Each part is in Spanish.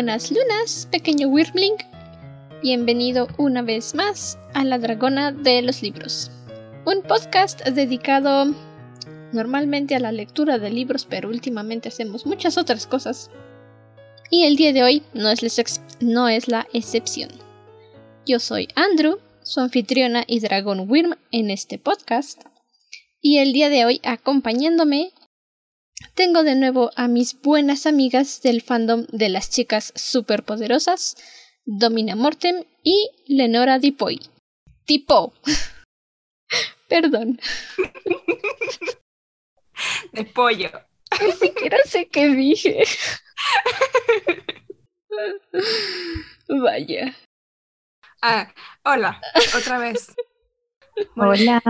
buenas lunas, pequeño Wyrmling. Bienvenido una vez más a La Dragona de los Libros. Un podcast dedicado normalmente a la lectura de libros, pero últimamente hacemos muchas otras cosas. Y el día de hoy no es, la excepción. Yo soy Andrew, su anfitriona y dragón Wyrm en este podcast. Y el día de hoy acompañándome tengo de nuevo a mis buenas amigas del fandom de las chicas superpoderosas, Domina Mortem y Lenora Dipoy. Tipo. Perdón. De pollo. Ni siquiera sé qué dije. Vaya. Ah, hola, otra vez. Hola.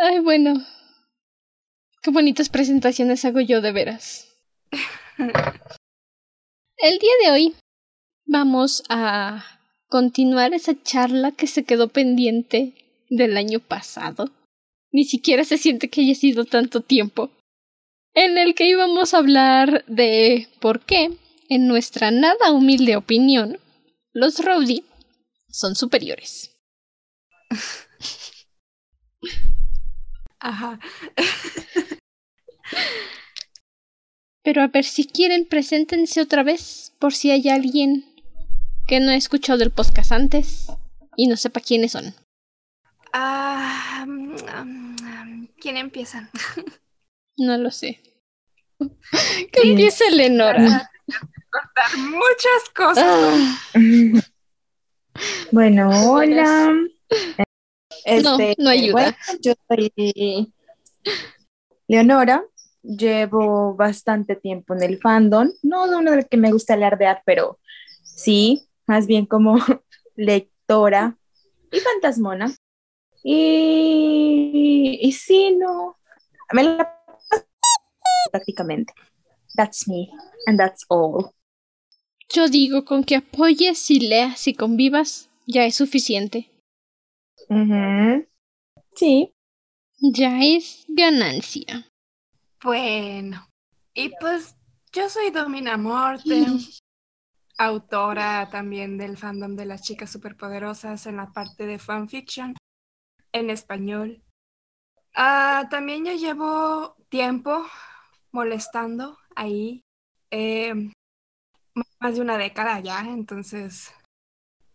Ay, bueno. Qué bonitas presentaciones hago yo de veras. El día de hoy vamos a continuar esa charla que se quedó pendiente del año pasado. Ni siquiera se siente que haya sido tanto tiempo. En el que íbamos a hablar de por qué, en nuestra nada humilde opinión, los Rowdy son superiores. Ajá. Pero a ver si quieren, preséntense otra vez por si hay alguien que no ha escuchado el podcast antes y no sepa quiénes son. Ah, mm, ¿Quién empieza? No lo sé. Que empiece Lenora. Cortar muchas cosas. Ah. Bueno, hola. No, Este, no ayuda. bueno, yo soy Leonora. Llevo bastante tiempo en el fandom. No de uno del que me gusta alardear, pero sí, más bien como lectora y fantasmona. Y, y sí, no. Me la prácticamente. That's me, and that's all. Yo digo, con que apoyes y leas y convivas, ya es suficiente. Ujú. Sí. Ya es ganancia. Bueno, y pues yo soy Domina Mortem, autora también del fandom de las chicas superpoderosas en la parte de fanfiction en español. Ah, también ya llevo tiempo molestando ahí, eh, más de una década ya, entonces,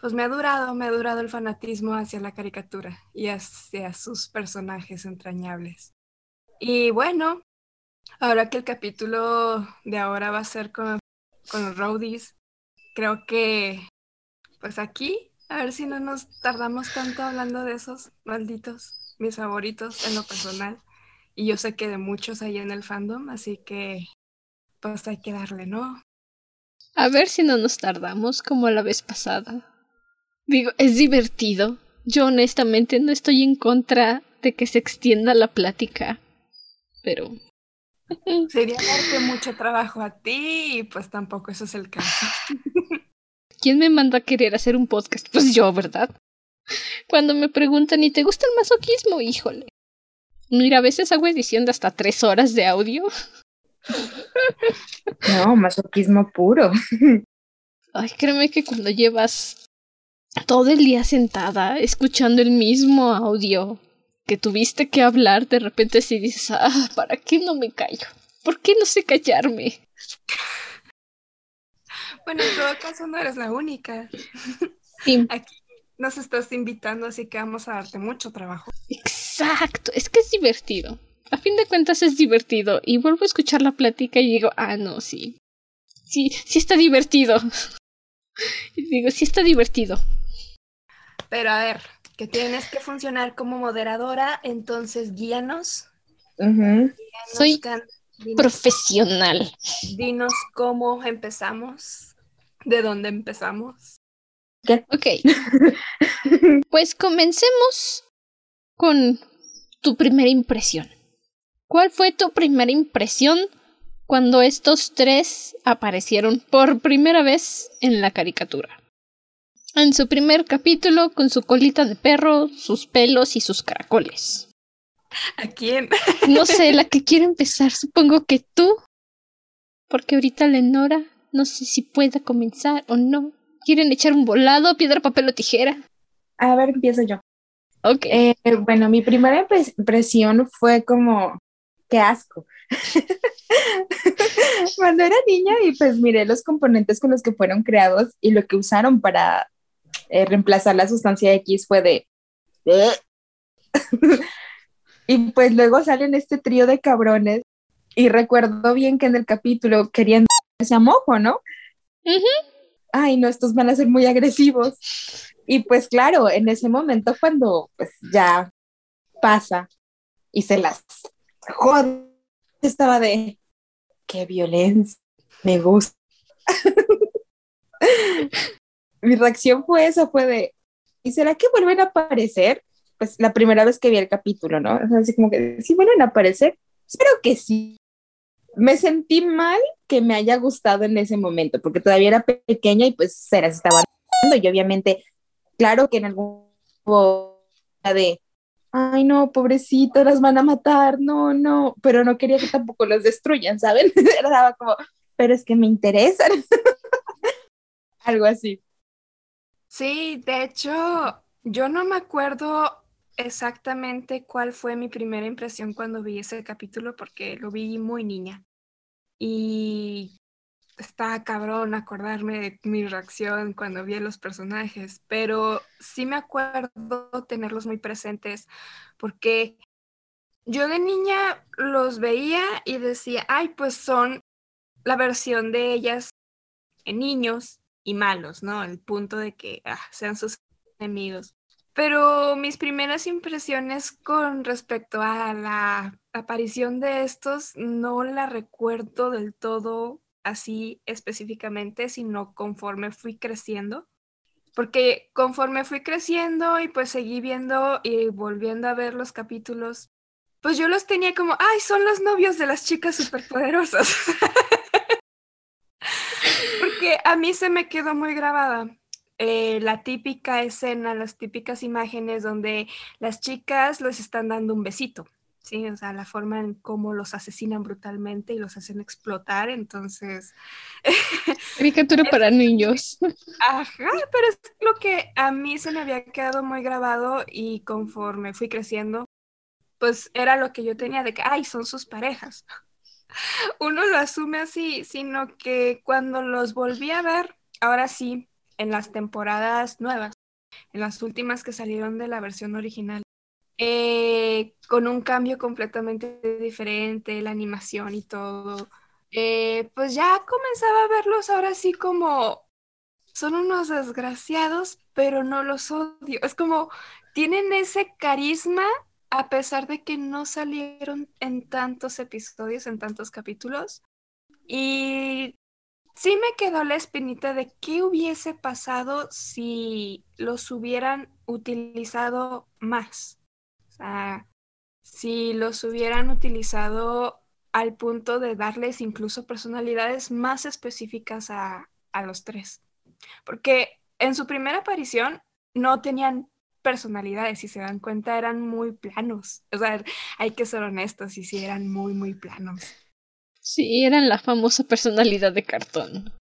pues me ha durado, me ha durado el fanatismo hacia la caricatura y hacia sus personajes entrañables. Y bueno, ahora que el capítulo de ahora va a ser con, con los roadies, creo que, pues aquí, a ver si no nos tardamos tanto hablando de esos malditos, mis favoritos en lo personal. Y yo sé que de muchos ahí en el fandom, así que, pues hay que darle, ¿no? A ver si no nos tardamos como la vez pasada. Digo, es divertido. Yo honestamente no estoy en contra de que se extienda la plática. Pero... Sería darte mucho trabajo a ti y pues tampoco eso es el caso. ¿Quién me manda a querer hacer un podcast? Pues yo, ¿verdad? Cuando me preguntan, ¿y te gusta el masoquismo? Híjole. Mira, a veces hago edición de hasta tres horas de audio. No, masoquismo puro. Ay, créeme que cuando llevas todo el día sentada escuchando el mismo audio que tuviste que hablar, de repente si dices, ah, ¿para qué no me callo? ¿Por qué no sé callarme? Bueno, en todo caso no eres la única. Sí, Aquí nos estás invitando, así que vamos a darte mucho trabajo. exacto, es que es divertido. A fin de cuentas es divertido y vuelvo a escuchar la plática y digo, ah, no, sí. Sí, sí está divertido. Y digo, sí está divertido. Pero a ver, que tienes que funcionar como moderadora, entonces guíanos. Guíanos, Soy can- dinos, Profesional. dinos cómo empezamos, de dónde empezamos. Ok. Pues comencemos con tu primera impresión. ¿Cuál fue tu primera impresión cuando estos tres aparecieron por primera vez en la caricatura? En su primer capítulo, con su colita de perro, sus pelos y sus caracoles. ¿A quién? No sé, la que quiere empezar, supongo que tú. porque ahorita Lenora no sé si pueda comenzar o no. ¿Quieren echar un volado, piedra, papel o tijera? A ver, empiezo yo. Ok. Eh, bueno, mi primera impres- impresión fue como, qué asco. Cuando era niña y pues miré los componentes con los que fueron creados y lo que usaron para eh, reemplazar la sustancia X fue de... y pues luego salen este trío de cabrones y recuerdo bien que en el capítulo querían darse a mojo, ¿no? Ay, no, estos van a ser muy agresivos. Y pues claro, en ese momento cuando pues ya pasa y se las jode, estaba de, qué violencia, me gusta. Mi reacción fue esa, fue de, ¿y será que vuelven a aparecer? Pues la primera vez que vi el capítulo, ¿no? O sea, así como que, ¿sí vuelven a aparecer? Espero que sí. Me sentí mal que me haya gustado en ese momento, porque todavía era pequeña y pues se las estaba dando y obviamente, claro que en algún momento de, ay no, pobrecito, las van a matar, no, no, pero no quería que tampoco los destruyan, ¿saben? Era como, pero es que me interesan. Algo así. Sí, de hecho, yo no me acuerdo exactamente cuál fue mi primera impresión cuando vi ese capítulo porque lo vi muy niña. Y está cabrón acordarme de mi reacción cuando vi los personajes, pero sí me acuerdo tenerlos muy presentes porque yo de niña los veía y decía, ay, pues son la versión de ellas en niños y malos, ¿no? El punto de que ah, sean sus enemigos. Pero mis primeras impresiones con respecto a la aparición de estos no la recuerdo del todo así específicamente, sino conforme fui creciendo. Porque conforme fui creciendo y pues seguí viendo y volviendo a ver los capítulos, pues yo los tenía como, ay, son los novios de las chicas superpoderosas. Porque a mí se me quedó muy grabada eh, la típica escena, las típicas imágenes donde las chicas les están dando un besito, ¿sí? O sea, la forma en cómo los asesinan brutalmente y los hacen explotar, entonces... Caricatura para niños. Ajá, pero es lo que a mí se me había quedado muy grabado y conforme fui creciendo, pues era lo que yo tenía de que, ay, son sus parejas. Uno lo asume así, sino que cuando los volví a ver, ahora sí, en las temporadas nuevas, en las últimas que salieron de la versión original, eh, con un cambio completamente diferente, la animación y todo, eh, pues ya comenzaba a verlos ahora sí como son unos desgraciados, pero no los odio. Es como tienen ese carisma a pesar de que no salieron en tantos episodios, en tantos capítulos. Y sí me quedó la espinita de qué hubiese pasado si los hubieran utilizado más. O sea, si los hubieran utilizado al punto de darles incluso personalidades más específicas a, a los tres. Porque en su primera aparición no tenían personalidades, si se dan cuenta, eran muy planos. O sea, hay que ser honestos, y sí eran muy, muy planos. Sí, eran la famosa personalidad de cartón.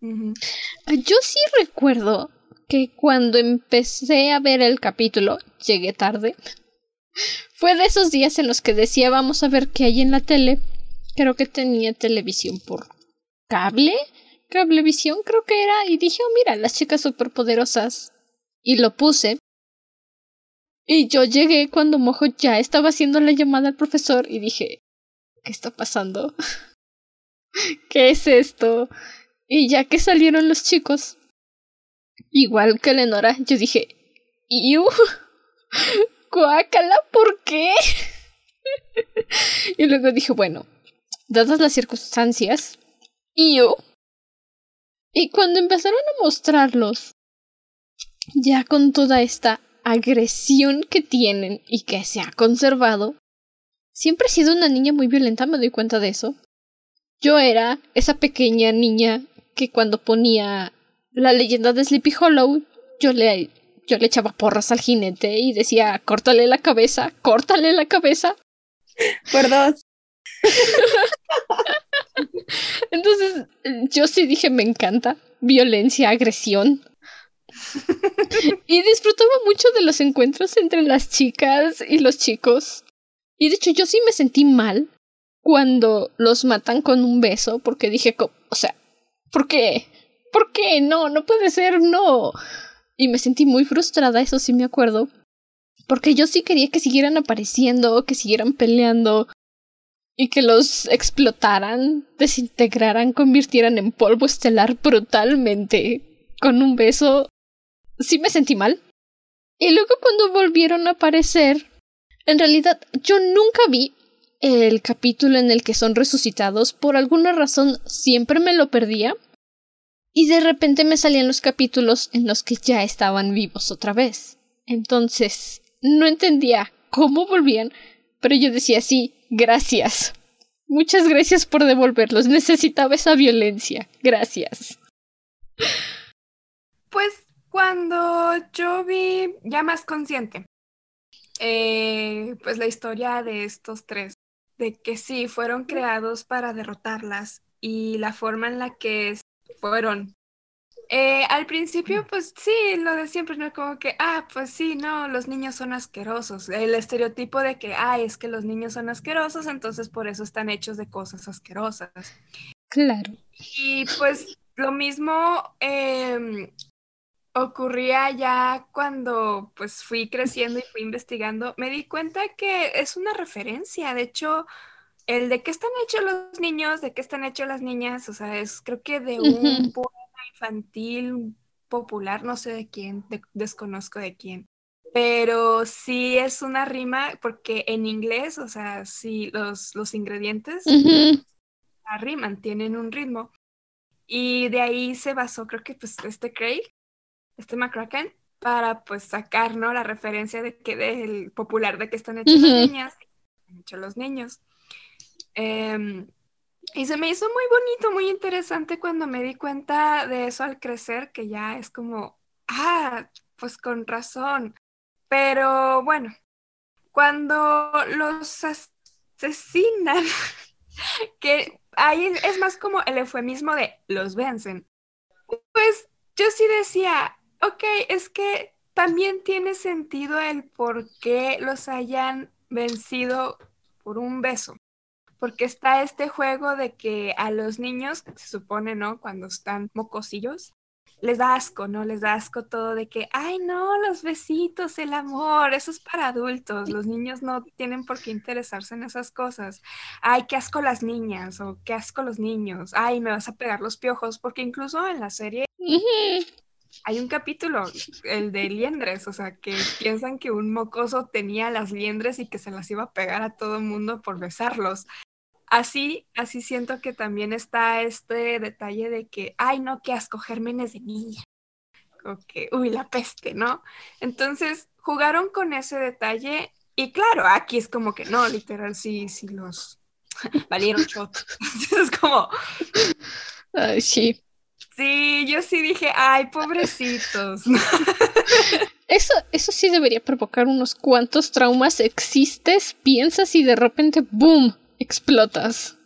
Yo sí recuerdo que cuando empecé a ver el capítulo, llegué tarde. Fue de esos días en los que decía vamos a ver qué hay en la tele. Creo que tenía televisión por cable, cablevisión creo que era, y dije, oh mira, las chicas superpoderosas. Y lo puse. Y yo llegué cuando Mojo ya estaba haciendo la llamada al profesor y dije, ¿qué está pasando? ¿Qué es esto? Y ya que salieron los chicos, igual que Lenora, yo dije, ¡Iu! ¡Guácala! ¿Por qué? y luego dije, bueno, dadas las circunstancias, ¡Iu! Y cuando empezaron a mostrarlos, ya con toda esta agresión que tienen y que se ha conservado, siempre he sido una niña muy violenta, me doy cuenta de eso. Yo era esa pequeña niña que cuando ponía la leyenda de Sleepy Hollow, yo le, yo le echaba porras al jinete y decía, córtale la cabeza, córtale la cabeza. Por dos. Entonces, yo sí dije, me encanta. Violencia, agresión. y disfrutaba mucho de los encuentros entre las chicas y los chicos. Y de hecho, yo sí me sentí mal cuando los matan con un beso, porque dije, o sea, ¿por qué? ¿Por qué? No, no puede ser, no. Y me sentí muy frustrada, eso sí me acuerdo. Porque yo sí quería que siguieran apareciendo, que siguieran peleando y que los explotaran, desintegraran, convirtieran en polvo estelar brutalmente. Con un beso. Sí me sentí mal. Y luego cuando volvieron a aparecer, en realidad yo nunca vi el capítulo en el que son resucitados. Por alguna razón siempre me lo perdía. Y de repente me salían los capítulos en los que ya estaban vivos otra vez. Entonces, no entendía cómo volvían, pero yo decía sí, gracias. Muchas gracias por devolverlos. Necesitaba esa violencia. Gracias. Pues cuando yo vi ya más consciente, eh, pues la historia de estos tres, de que sí, fueron creados para derrotarlas y la forma en la que fueron eh, al principio, pues sí, lo de siempre, ¿no? Como que, ah, pues sí, no, los niños son asquerosos. El estereotipo de que, ah, es que los niños son asquerosos, entonces por eso están hechos de cosas asquerosas. Claro. Y pues lo mismo em, ocurría ya cuando pues fui creciendo y fui investigando. Me di cuenta que es una referencia, de hecho el de qué están hechos los niños, de qué están hechos las niñas, o sea, es creo que de un infantil popular, no sé de quién, desconozco de quién, pero sí es una rima porque en inglés, o sea, sí los, los ingredientes riman, tienen un ritmo. Y de ahí se basó, creo que pues este Craig, este McCracken, para pues sacar, ¿no? La referencia de que del popular de que están hechos las niñas, están hechos los niños. Em, y se me hizo muy bonito, muy interesante cuando me di cuenta de eso al crecer, que ya es como, ah, pues con razón. Pero bueno, cuando los asesinan, que ahí es más como el eufemismo de los vencen, pues yo sí decía, ok, es que también tiene sentido el por qué los hayan vencido por un beso porque está este juego de que a los niños, se supone, ¿no? Cuando están mocosillos, les da asco, ¿no? Les da asco todo de que, ay, no, los besitos, el amor, eso es para adultos, los niños no tienen por qué interesarse en esas cosas. Ay, qué asco las niñas o qué asco los niños, ay, me vas a pegar los piojos, porque incluso en la serie hay un capítulo, el de liendres, o sea, que piensan que un mocoso tenía las liendres y que se las iba a pegar a todo el mundo por besarlos así, así siento que también está este detalle de que, ay, no, qué asco, gérmenes de niña. Como que, uy, la peste, ¿no? Entonces, jugaron con ese detalle y claro, aquí es como que no, literal, sí, sí los valieron shot. es como... Sí. Sí, yo sí dije, ay, pobrecitos. Eso, eso sí debería provocar unos cuantos traumas. Existes, piensas y de repente, ¡boom! explotas.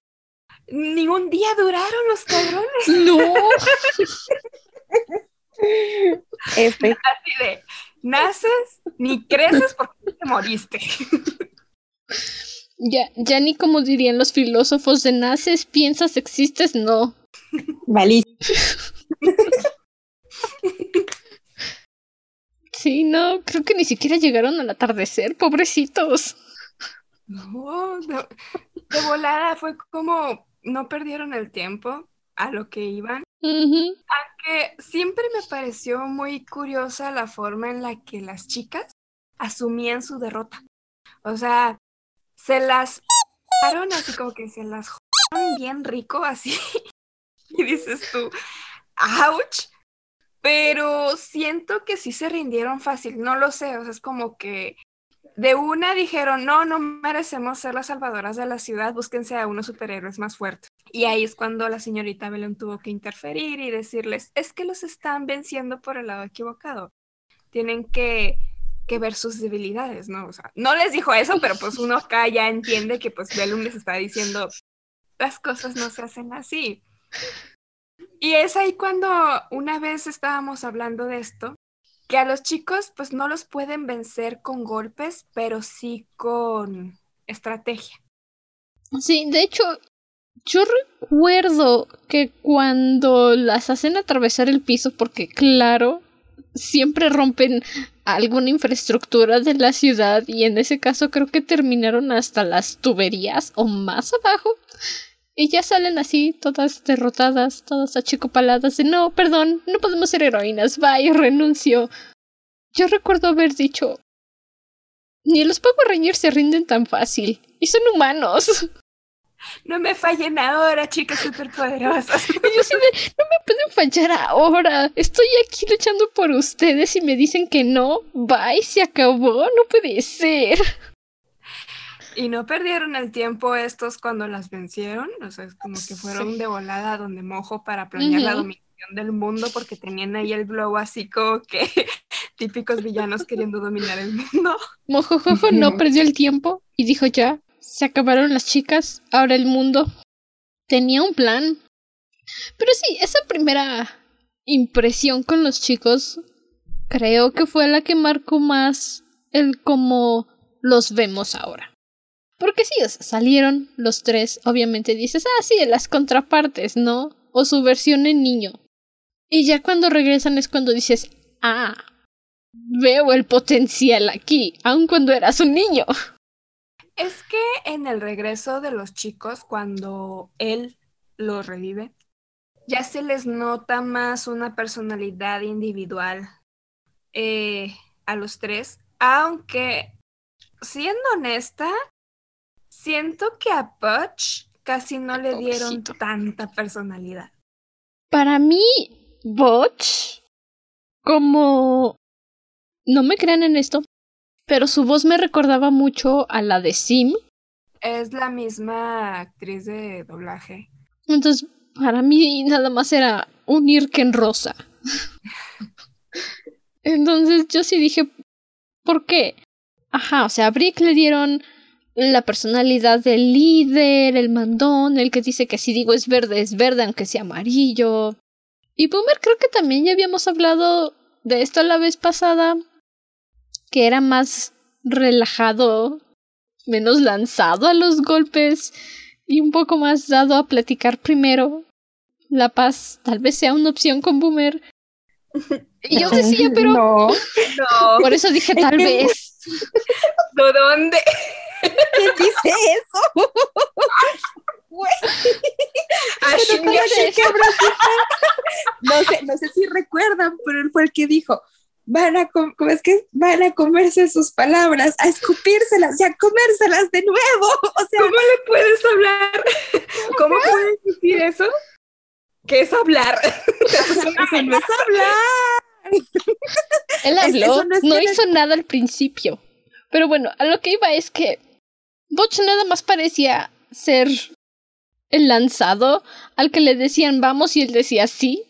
Ni un día duraron los cabrones. No. F. Así de, naces ni creces porque te moriste. Ya, ya ni como dirían los filósofos de naces, piensas, existes, no. Valí. Sí, no, creo que ni siquiera llegaron al atardecer, pobrecitos. No, de, volada fue como no perdieron el tiempo a lo que iban. Aunque siempre me pareció muy curiosa la forma en la que las chicas asumían su derrota. O sea, se las así como que se las bien rico así. y dices tú, ouch. Pero siento que sí se rindieron fácil, no lo sé, o sea, es como que de una dijeron, no, no merecemos ser las salvadoras de la ciudad, búsquense a unos superhéroes más fuertes. Y ahí es cuando la señorita Belén tuvo que interferir y decirles, es que los están venciendo por el lado equivocado. Tienen que, que ver sus debilidades, ¿no? O sea, no les dijo eso, pero pues uno acá ya entiende que pues Belén les está diciendo, las cosas no se hacen así. Y es ahí cuando una vez estábamos hablando de esto, que a los chicos pues no los pueden vencer con golpes, pero sí con estrategia. Sí, de hecho, yo recuerdo que cuando las hacen atravesar el piso, porque claro, siempre rompen alguna infraestructura de la ciudad y en ese caso creo que terminaron hasta las tuberías o más abajo. Y ya salen así, todas derrotadas, todas achicopaladas de no, perdón, no podemos ser heroínas, y renuncio. Yo recuerdo haber dicho ni los Power Rangers se rinden tan fácil. Y son humanos. No me fallen ahora, chicas superpoderosas. Yo sí no me pueden fallar ahora. Estoy aquí luchando por ustedes y me dicen que no. Bye, se acabó. No puede ser. Y no perdieron el tiempo estos cuando las vencieron. O sea, es como que fueron de volada donde mojo para planear la dominación del mundo porque tenían ahí el globo así como que típicos villanos queriendo dominar el mundo. Mojojojo no perdió el tiempo y dijo ya, se acabaron las chicas, ahora el mundo. Tenía un plan. Pero sí, esa primera impresión con los chicos creo que fue la que marcó más el cómo los vemos ahora. Porque sí, salieron los tres, obviamente dices, ah, sí, las contrapartes, ¿no? O su versión en niño. Y ya cuando regresan es cuando dices, ah, veo el potencial aquí, aun cuando eras un niño. Es que en el regreso de los chicos, cuando él los revive, ya se les nota más una personalidad individual eh, a los tres, aunque, siendo honesta, siento que a Butch casi no le dieron tanta personalidad. Para mí, Butch, como no me crean en esto, pero su voz me recordaba mucho a la de Sim. Es la misma actriz de doblaje. Entonces, para mí nada más era un Irken rosa. Entonces yo sí dije, ¿por qué? Ajá, o sea, a Brick le dieron la personalidad del líder, el mandón, el que dice que si digo es verde, es verde, aunque sea amarillo. Y Boomer creo que también ya habíamos hablado de esto la vez pasada, que era más relajado, menos lanzado a los golpes y un poco más dado a platicar primero. La paz tal vez sea una opción con Boomer. Y yo decía, pero. No, no. Por eso dije tal vez. ¿De dónde? ¿Quién dice eso? no sé, no sé si recuerdan, pero él fue el que dijo, van a, ¿cómo es que? Van a comerse sus palabras, a escupírselas y a comérselas de nuevo. O sea, ¿Cómo le puedes hablar? ¿Cómo puedes decir eso? ¿Qué es hablar? eso no es hablar. Él habló, no, hizo nada al principio. Pero bueno, a lo que iba es que Butch nada más parecía ser el lanzado al que le decían vamos y él decía sí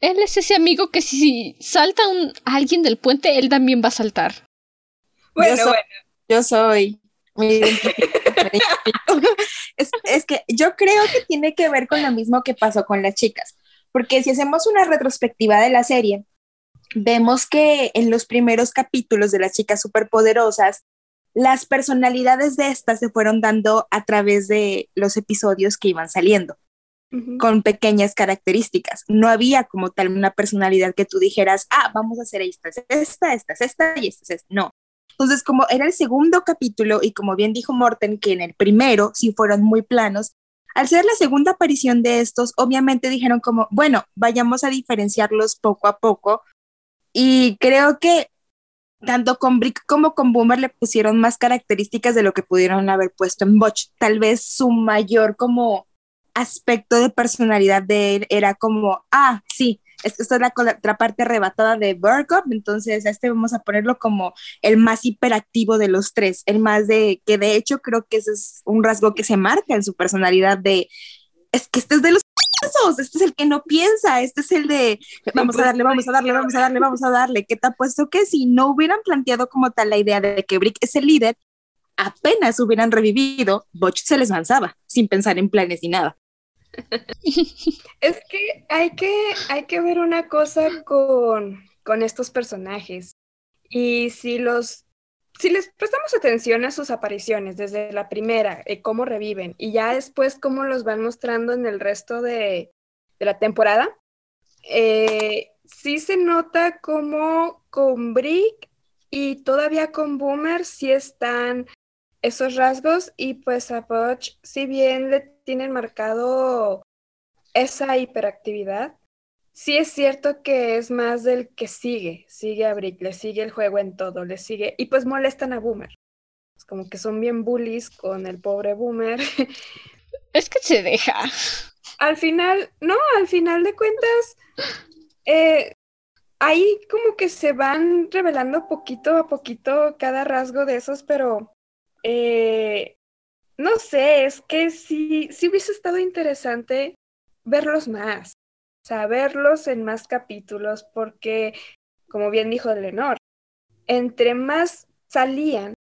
él es ese amigo que si salta un, alguien del puente, él también va a saltar. Bueno, yo soy, bueno. Yo soy. es, es que yo creo que tiene que ver con lo mismo que pasó con las chicas. Porque si hacemos una retrospectiva de la serie, vemos que en los primeros capítulos de las chicas superpoderosas, las personalidades de estas se fueron dando a través de los episodios que iban saliendo con pequeñas características. No había como tal una personalidad que tú dijeras, ah, vamos a hacer esta, esta, esta, esta y esta, esta. No. Entonces, como era el segundo capítulo y como bien dijo Morten, que en el primero sí fueron muy planos, al ser la segunda aparición de estos, obviamente dijeron como, bueno, vayamos a diferenciarlos poco a poco. Y creo que tanto con Brick como con Boomer le pusieron más características de lo que pudieron haber puesto en Botch. Tal vez su mayor como aspecto de personalidad de él era como, ah, sí, esta es la parte arrebatada de Burkup, entonces a este vamos a ponerlo como el más hiperactivo de los tres, el más de, que de hecho creo que ese es un rasgo que se marca en su personalidad de, es que este es de los este es el que no piensa, este es el de vamos a darle, vamos a darle, vamos a darle, vamos a darle. ¿Qué te ha puesto que si no hubieran planteado como tal la idea de que Brick es el líder, apenas hubieran revivido, Butch se les lanzaba, sin pensar en planes ni nada. es que hay que, hay que ver una cosa con, con estos personajes. Y si los si les prestamos atención a sus apariciones desde la primera, eh, cómo reviven, y ya después cómo los van mostrando en el resto de, la temporada, eh, sí se nota como con Brick y todavía con Boomer sí están esos rasgos y pues a Butch, si bien le tienen marcado esa hiperactividad, sí es cierto que es más del que sigue, sigue a Brick, le sigue el juego en todo, le sigue y pues molestan a Boomer. Es como que son bien bullies con el pobre Boomer. Es que se deja. Al final, no, al final de cuentas, eh, ahí como que se van revelando poquito a poquito cada rasgo de esos, pero eh, no sé, es que sí, sí hubiese estado interesante verlos más, saberlos en más capítulos, porque, como bien dijo Lenor, entre más salían,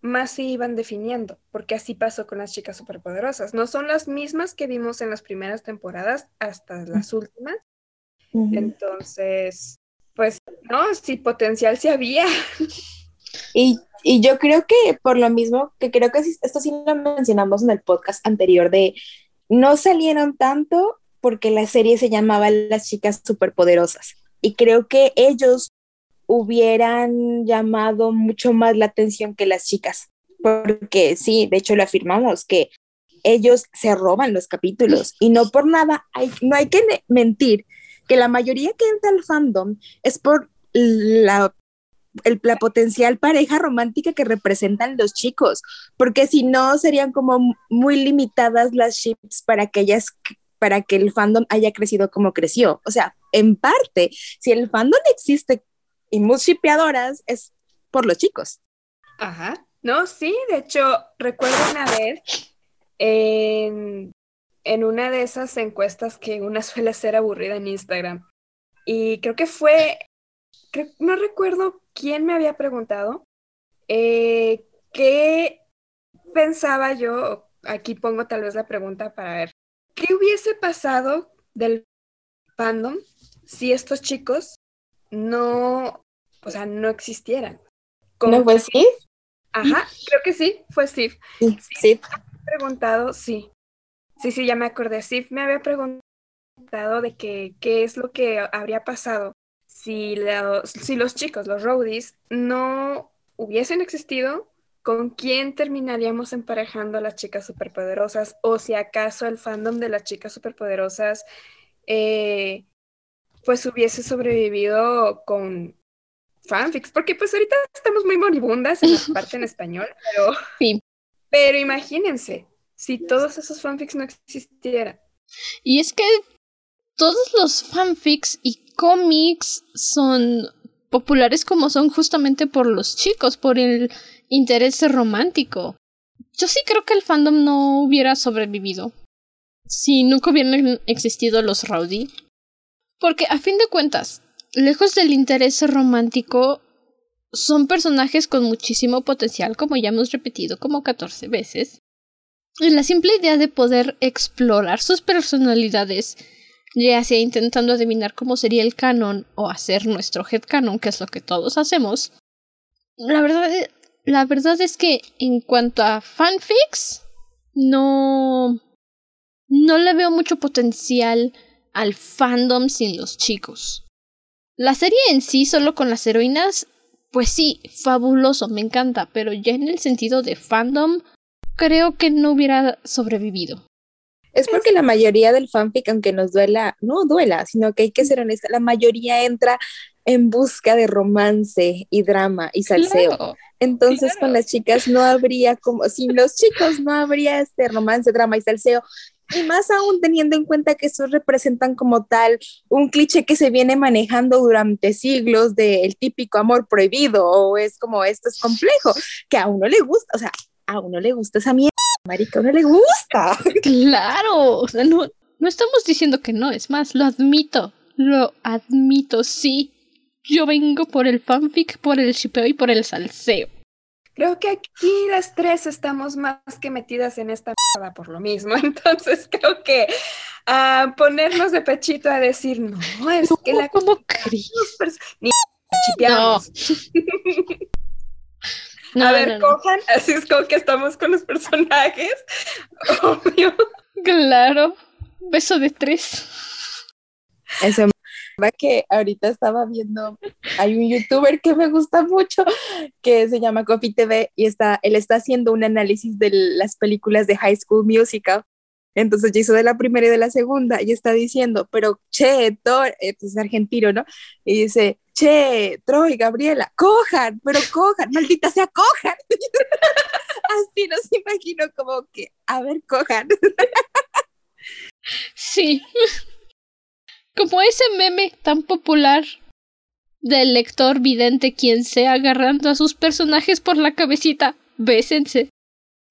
más se iban definiendo, porque así pasó con las chicas superpoderosas. No son las mismas que vimos en las primeras temporadas hasta las últimas. Entonces, pues, no, sí, potencial sí había. Y, y, yo creo que por lo mismo, que creo que esto sí lo mencionamos en el podcast anterior, de no salieron tanto porque la serie se llamaba Las chicas superpoderosas. Y creo que ellos hubieran llamado mucho más la atención que las chicas. Porque sí, de hecho lo afirmamos, que ellos se roban los capítulos y no por nada, hay, no hay que mentir que la mayoría que entra al fandom es por la la potencial pareja romántica que representan los chicos, porque si no serían como muy limitadas las ships para que ellas para que el fandom haya crecido como creció. O sea, en parte, si el fandom existe y muy shipeadoras, es por los chicos. Ajá. No, sí, de hecho, recuerdo una vez en, en una de esas encuestas que una suele ser aburrida en Instagram. Y creo que fue, no recuerdo quién me había preguntado eh, qué pensaba yo, aquí pongo tal vez la pregunta para ver ¿Qué hubiese pasado del fandom si estos chicos no, o sea, no existieran? ¿No fue Steve? Ajá, creo que sí, fue Steve. Sí, sí. Me preguntado, sí. Sí, sí, ya me acordé. Steve me había preguntado de que, qué es lo que habría pasado si los, si los chicos, los roadies, no hubiesen existido ¿con quién terminaríamos emparejando a las chicas superpoderosas? O si acaso el fandom de las chicas superpoderosas eh, pues hubiese sobrevivido con fanfics, porque pues ahorita estamos muy moribundas en la parte en español, pero, sí. pero imagínense si todos esos fanfics no existieran. Y es que todos los fanfics y cómics son populares como son justamente por los chicos, por el interés romántico. Yo sí creo que el fandom no hubiera sobrevivido si nunca hubieran existido los Rowdy. Porque a fin de cuentas, lejos del interés romántico, son personajes con muchísimo potencial, como ya hemos repetido como 14 veces. Y la simple idea de poder explorar sus personalidades, ya sea intentando adivinar cómo sería el canon o hacer nuestro headcanon, que es lo que todos hacemos, la verdad la verdad es que en cuanto a fanfics, no. No le veo mucho potencial al fandom sin los chicos. La serie en sí, solo con las heroínas, pues sí, fabuloso, me encanta, pero ya en el sentido de fandom, creo que no hubiera sobrevivido. Es porque la mayoría del fanfic, aunque nos duela, no duela, sino que hay que ser honesta, la mayoría entra en busca de romance y drama y salseo. Entonces con las chicas no habría como, sin los chicos no habría este romance, drama y salseo. Y más aún teniendo en cuenta que esos representan como tal un cliché que se viene manejando durante siglos del típico amor prohibido o es como esto es complejo, que a uno le gusta, o sea, a uno le gusta esa mierda, marica, a uno le gusta. Claro, o sea, no, no estamos diciendo que no, es más, lo admito, lo admito, sí yo vengo por el fanfic, por el shipeo y por el salseo. Creo que aquí las tres estamos más que metidas en esta mierda por lo mismo. Entonces creo que a ponernos de pechito a decir, no, es que la... ¿Cómo crees? Ni chipeamos. No, a ver, no, no. cojan, así es como que estamos con los personajes. Obvio. Claro. Beso de tres. Eso va que ahorita estaba viendo, hay un youtuber que me gusta mucho que se llama Coffee TV y está, él está haciendo un análisis de las películas de High School Musical. Entonces ya hizo de la primera y de la segunda y está diciendo, pero che, Thor, eh, pues es argentino, ¿no? Y dice, che, Troy, Gabriela, cojan, pero cojan, maldita sea, cojan. Así nos imagino como que, a ver, cojan. Sí. Como ese meme tan popular del lector vidente quien sea agarrando a sus personajes por la cabecita. Bésense.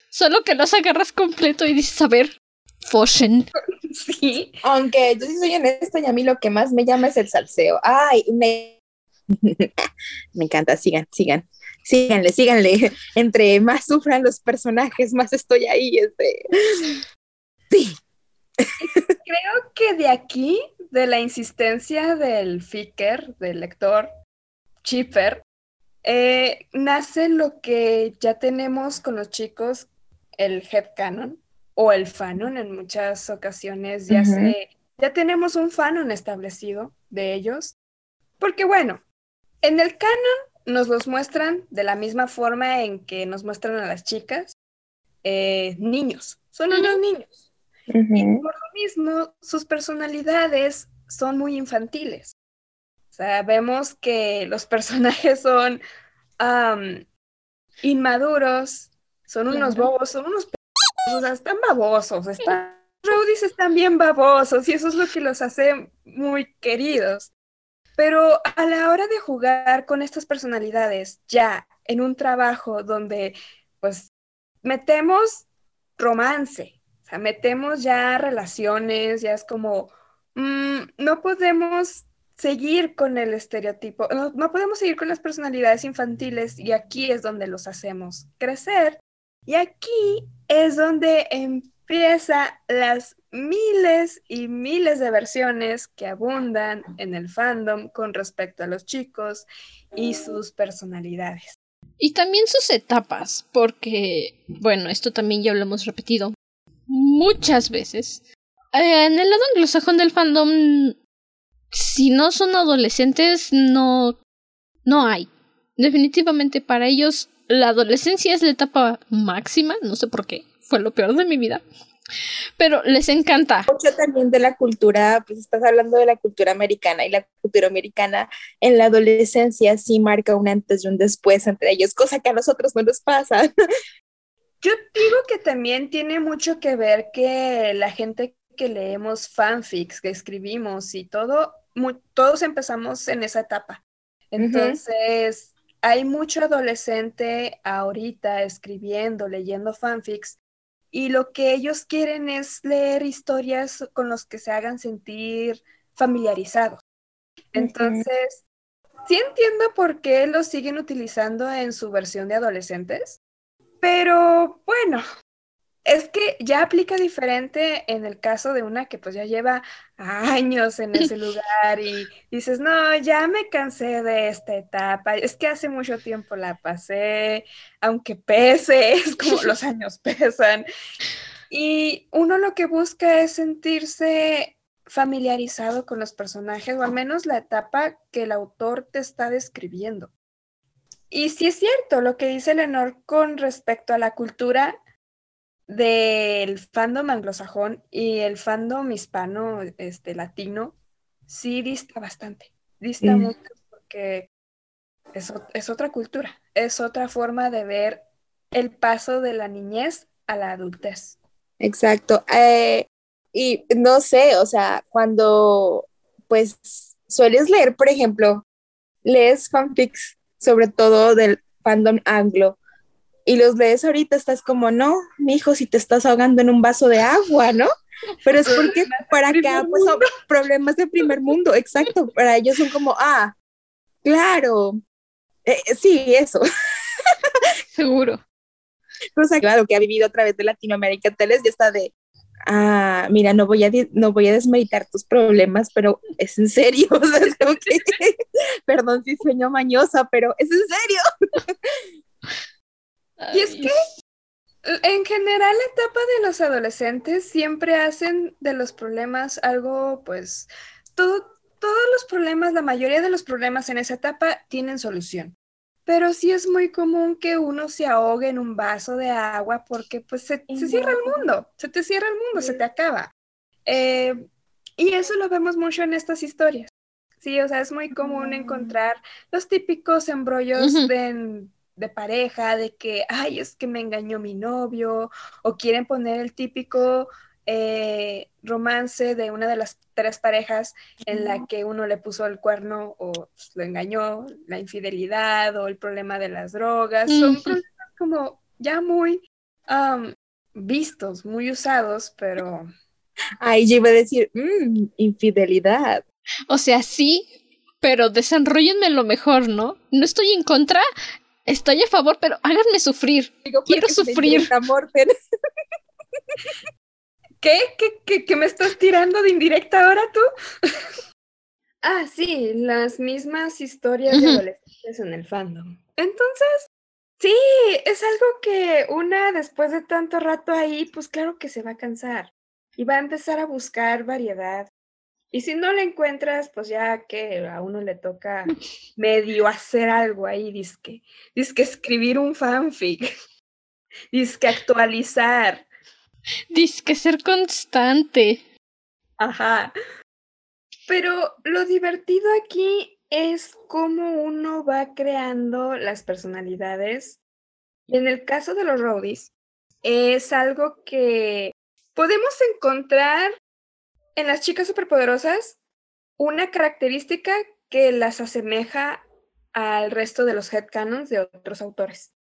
Solo que los agarras completo y dices, a ver, foshen. Sí. Aunque yo sí soy honesta y a mí lo que más me llama es el salseo. Ay, me, me encanta, sigan, sigan, síganle, síganle. Entre más sufran los personajes, más estoy ahí. Este... Sí, Creo que de aquí, de la insistencia del ficker, del lector, chipper, eh, nace lo que ya tenemos con los chicos, el headcanon o el fanon en muchas ocasiones ya se, ya tenemos un fanon establecido de ellos, porque bueno, en el canon nos los muestran de la misma forma en que nos muestran a las chicas, eh, niños, son unos niños. Y por lo mismo, sus personalidades son muy infantiles. O sea, vemos que los personajes son inmaduros, son unos bobos, son unos p- o sea, están babosos, están, Rowdies están bien babosos y eso es lo que los hace muy queridos. Pero a la hora de jugar con estas personalidades ya en un trabajo donde pues metemos romance, sea, metemos ya relaciones, ya es como, mm, no podemos seguir con el estereotipo, no, no podemos seguir con las personalidades infantiles y aquí es donde los hacemos crecer y aquí es donde empieza las miles y miles de versiones que abundan en el fandom con respecto a los chicos y sus personalidades. Y también sus etapas, porque, bueno, esto también ya lo hemos repetido muchas veces. Eh, en el lado anglosajón del fandom, si no son adolescentes, no, no hay. Definitivamente para ellos la adolescencia es la etapa máxima, no sé por qué, fue lo peor de mi vida. Pero les encanta. mucho también de la cultura, pues estás hablando de la cultura americana y la cultura americana en la adolescencia sí marca un antes y un después entre ellos, cosa que a nosotros no nos pasa. Yo digo que también tiene mucho que ver que la gente que leemos fanfics, que escribimos y todo, todos empezamos en esa etapa. Entonces, hay mucho adolescente ahorita escribiendo, leyendo fanfics, y lo que ellos quieren es leer historias con los que se hagan sentir familiarizados. Entonces, sí entiendo por qué lo siguen utilizando en su versión de adolescentes, pero bueno, es que ya aplica diferente en el caso de una que pues ya lleva años en ese lugar y dices, no, ya me cansé de esta etapa, es que hace mucho tiempo la pasé, aunque pese, es como los años pesan. Y uno lo que busca es sentirse familiarizado con los personajes, o al menos la etapa que el autor te está describiendo. Y sí es cierto lo que dice Lenor con respecto a la cultura del fandom anglosajón y el fandom hispano, este, latino, sí dista bastante, dista mucho porque es, es otra cultura, es otra forma de ver el paso de la niñez a la adultez. Exacto. Eh, y no sé, o sea, cuando pues sueles leer, por ejemplo, lees fanfics, sobre todo del fandom anglo, y los lees ahorita, estás como, no, mi hijo, si te estás ahogando en un vaso de agua, ¿no? Pero es porque para acá, pues son problemas de primer mundo, exacto. Para ellos son como, ah, claro, Eh, sí, eso. Seguro. Cosa claro que ha vivido a través de Latinoamérica Teles ya está de, ah, mira, no voy a, no voy a desmeditar tus problemas, pero es en serio, o sea, perdón si sueño mañosa, pero es en serio. y es que en general la etapa de los adolescentes siempre hacen de los problemas algo, pues, todo, todos los problemas, la mayoría de los problemas en esa etapa tienen solución. Pero sí es muy común que uno se ahogue en un vaso de agua porque pues se, cierra el mundo, se te cierra el mundo, se te acaba. Eh, y eso lo vemos mucho en estas historias. Sí, o sea, es muy común mm. encontrar los típicos embrollos de, de, pareja, de que, ay, es que me engañó mi novio, o quieren poner el típico eh, romance de una de las tres parejas en la que uno le puso el cuerno o lo engañó, la infidelidad o el problema de las drogas. Son problemas como ya muy vistos, muy usados, pero... Ay, yo iba a decir, mm, infidelidad. O sea, sí, pero desarrollenme lo mejor, ¿no? No estoy en contra, estoy a favor, pero háganme sufrir. Quiero sufrir. ¿Qué? ¿Qué, qué, me estás tirando de indirecta ahora tú? ah, sí, las mismas historias de adolescentes en el fandom. Entonces, sí, es algo que una después de tanto rato ahí, pues claro que se va a cansar y va a empezar a buscar variedad. Y si no la encuentras, pues ya que a uno le toca medio hacer algo ahí, disque, disque escribir un fanfic, disque actualizar, Dice que ser constante. Ajá. Pero lo divertido aquí es cómo uno va creando las personalidades. Y en el caso de los roadies, es algo que podemos encontrar en las chicas superpoderosas una característica que las asemeja al resto de los headcanons de otros autores.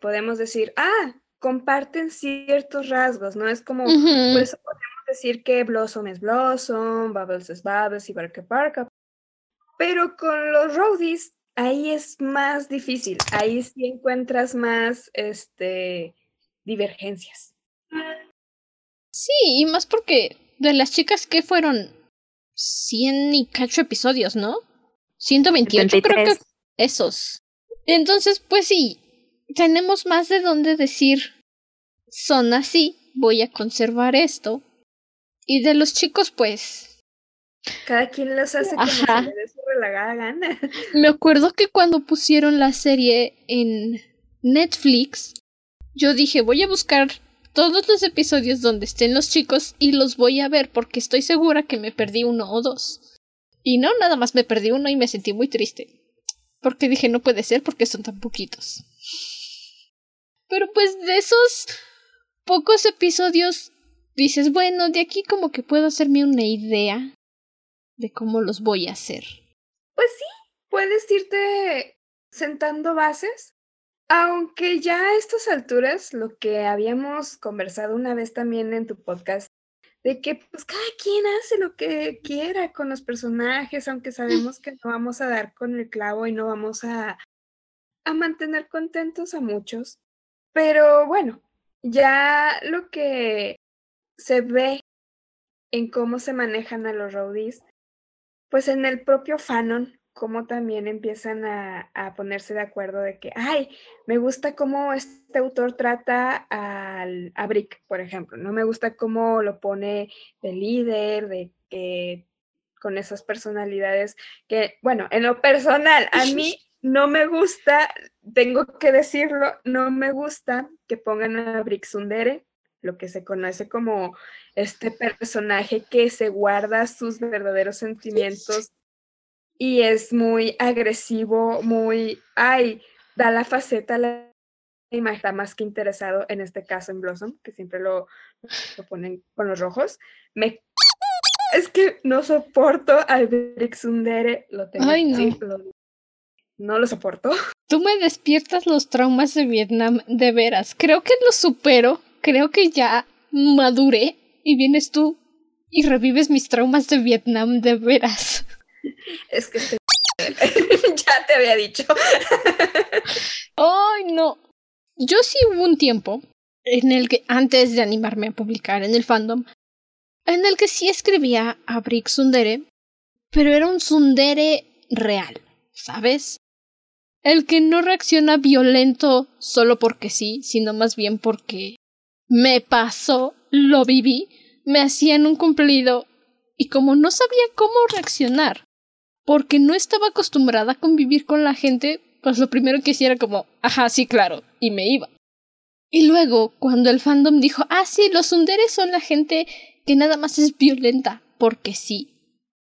Podemos decir, ah, comparten ciertos rasgos, ¿no? Es como, pues podemos decir que Blossom es Blossom, Bubbles es Bubbles y Barker Barker. Pero con los roadies, ahí es más difícil, ahí sí encuentras más, este, divergencias. Sí, y más porque de las chicas que fueron 100 y cacho episodios, ¿no? 128 creo que esos. Entonces, pues sí, tenemos más de dónde decir, son así, voy a conservar esto. Y de los chicos, pues... Cada quien los hace como se le dé su relagada gana. Me acuerdo que cuando pusieron la serie en Netflix, yo dije, voy a buscar todos los episodios donde estén los chicos y los voy a ver porque estoy segura que me perdí uno o dos. Y no, nada más me perdí uno y me sentí muy triste. Porque dije, no puede ser porque son tan poquitos. Pero pues de esos pocos episodios dices, bueno, de aquí como que puedo hacerme una idea de cómo los voy a hacer. Pues sí, puedes irte sentando bases, aunque ya a estas alturas, lo que habíamos conversado una vez también en tu podcast, de que pues cada quien hace lo que quiera con los personajes, aunque sabemos que no vamos a dar con el clavo y no vamos a, a mantener contentos a muchos. Pero bueno, ya lo que se ve en cómo se manejan a los roadies, pues en el propio Fanon, cómo también empiezan a, a, ponerse de acuerdo de que, ay, me gusta cómo este autor trata al, a Brick, por ejemplo, no me gusta cómo lo pone de líder, de que con esas personalidades que, bueno, en lo personal, a mí no me gusta, tengo que decirlo, no me gusta que pongan a Brixundere, lo que se conoce como este personaje que se guarda sus verdaderos sentimientos y es muy agresivo, muy, ay, da la faceta, la imagen más que interesado, en este caso en Blossom, que siempre lo, lo ponen con los rojos. Me es que no soporto al Brixundere, lo tengo Ay, no no lo soporto. Tú me despiertas los traumas de Vietnam de veras. Creo que lo supero, creo que ya maduré y vienes tú y revives mis traumas de Vietnam de veras. Es que ya te había dicho. Ay, no. yo sí hubo un tiempo en el que, antes de animarme a publicar en el fandom, en el que sí escribía a Brick Sundere, pero era un Sundere real, ¿sabes? El que no reacciona violento solo porque sí, sino más bien porque me pasó, lo viví, me hacían un cumplido y como no sabía cómo reaccionar, porque no estaba acostumbrada a convivir con la gente, pues lo primero que hiciera como, ajá, sí, claro, y me iba. Y luego, cuando el fandom dijo, ah, sí, los sunderes son la gente que nada más es violenta, porque sí.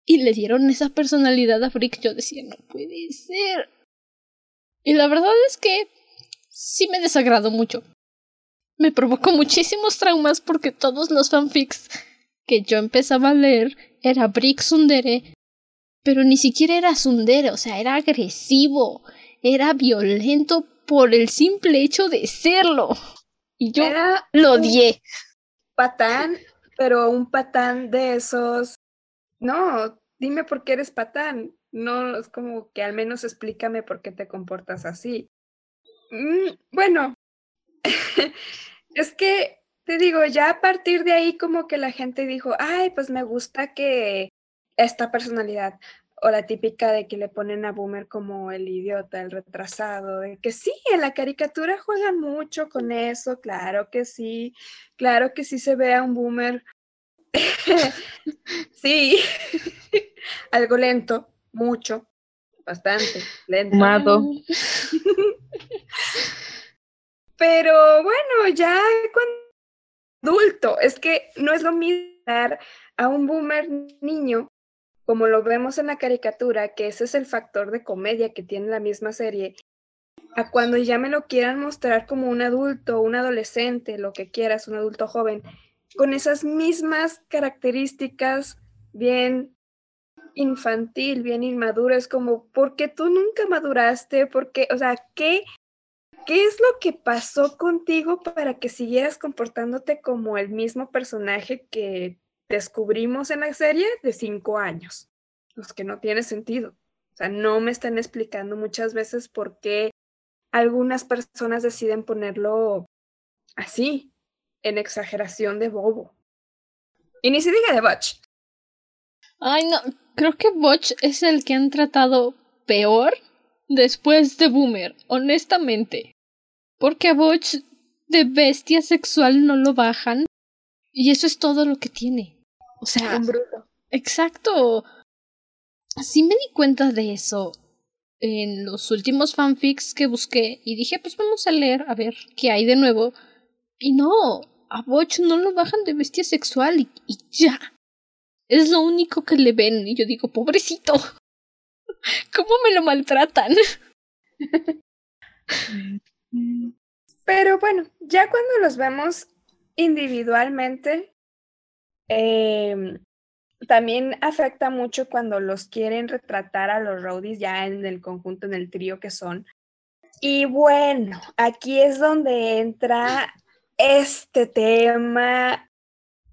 Y le dieron esa personalidad a Frick, yo decía, no puede ser. Y la verdad es que sí me desagradó mucho. Me provocó muchísimos traumas porque todos los fanfics que yo empezaba a leer era Brick Sundere, pero ni siquiera era Sundere, o sea, era agresivo, era violento por el simple hecho de serlo. Y yo lo odié. Patán, pero un patán de esos. No, dime por qué eres patán. No, es como que al menos explícame por qué te comportas así. Mm, bueno, es que te digo, ya a partir de ahí como que la gente dijo, ay, pues me gusta que esta personalidad, o la típica de que le ponen a Boomer como el idiota, el retrasado, de que sí, en la caricatura juegan mucho con eso, claro que sí, claro que sí se ve a un Boomer, sí, algo lento, mucho, bastante lento. Pero bueno, ya cuando adulto, es que no es lo mismo dar a un boomer niño como lo vemos en la caricatura, que ese es el factor de comedia que tiene la misma serie, a cuando ya me lo quieran mostrar como un adulto, un adolescente, lo que quieras, un adulto joven, con esas mismas características bien infantil, bien inmaduro, es como, ¿por qué tú nunca maduraste? porque O sea, ¿qué, ¿qué es lo que pasó contigo para que siguieras comportándote como el mismo personaje que descubrimos en la serie de cinco años, los que no tiene sentido. O sea, no me están explicando muchas veces por qué algunas personas deciden ponerlo así, en exageración de bobo. Y ni se diga de Butch. Ay, no, creo que Butch es el que han tratado peor después de Boomer, honestamente. Porque a Butch de bestia sexual no lo bajan. Y eso es todo lo que tiene. O sea, exacto. Sí me di cuenta de eso en los últimos fanfics que busqué y dije, pues vamos a leer a ver qué hay de nuevo. Y no, a Botch no lo bajan de bestia sexual y, y ya. Es lo único que le ven y yo digo, pobrecito. ¿Cómo me lo maltratan? Pero bueno, ya cuando los vemos individualmente, eh, también afecta mucho cuando los quieren retratar a los roadies ya en el conjunto, en el trío que son. Y bueno, aquí es donde entra este tema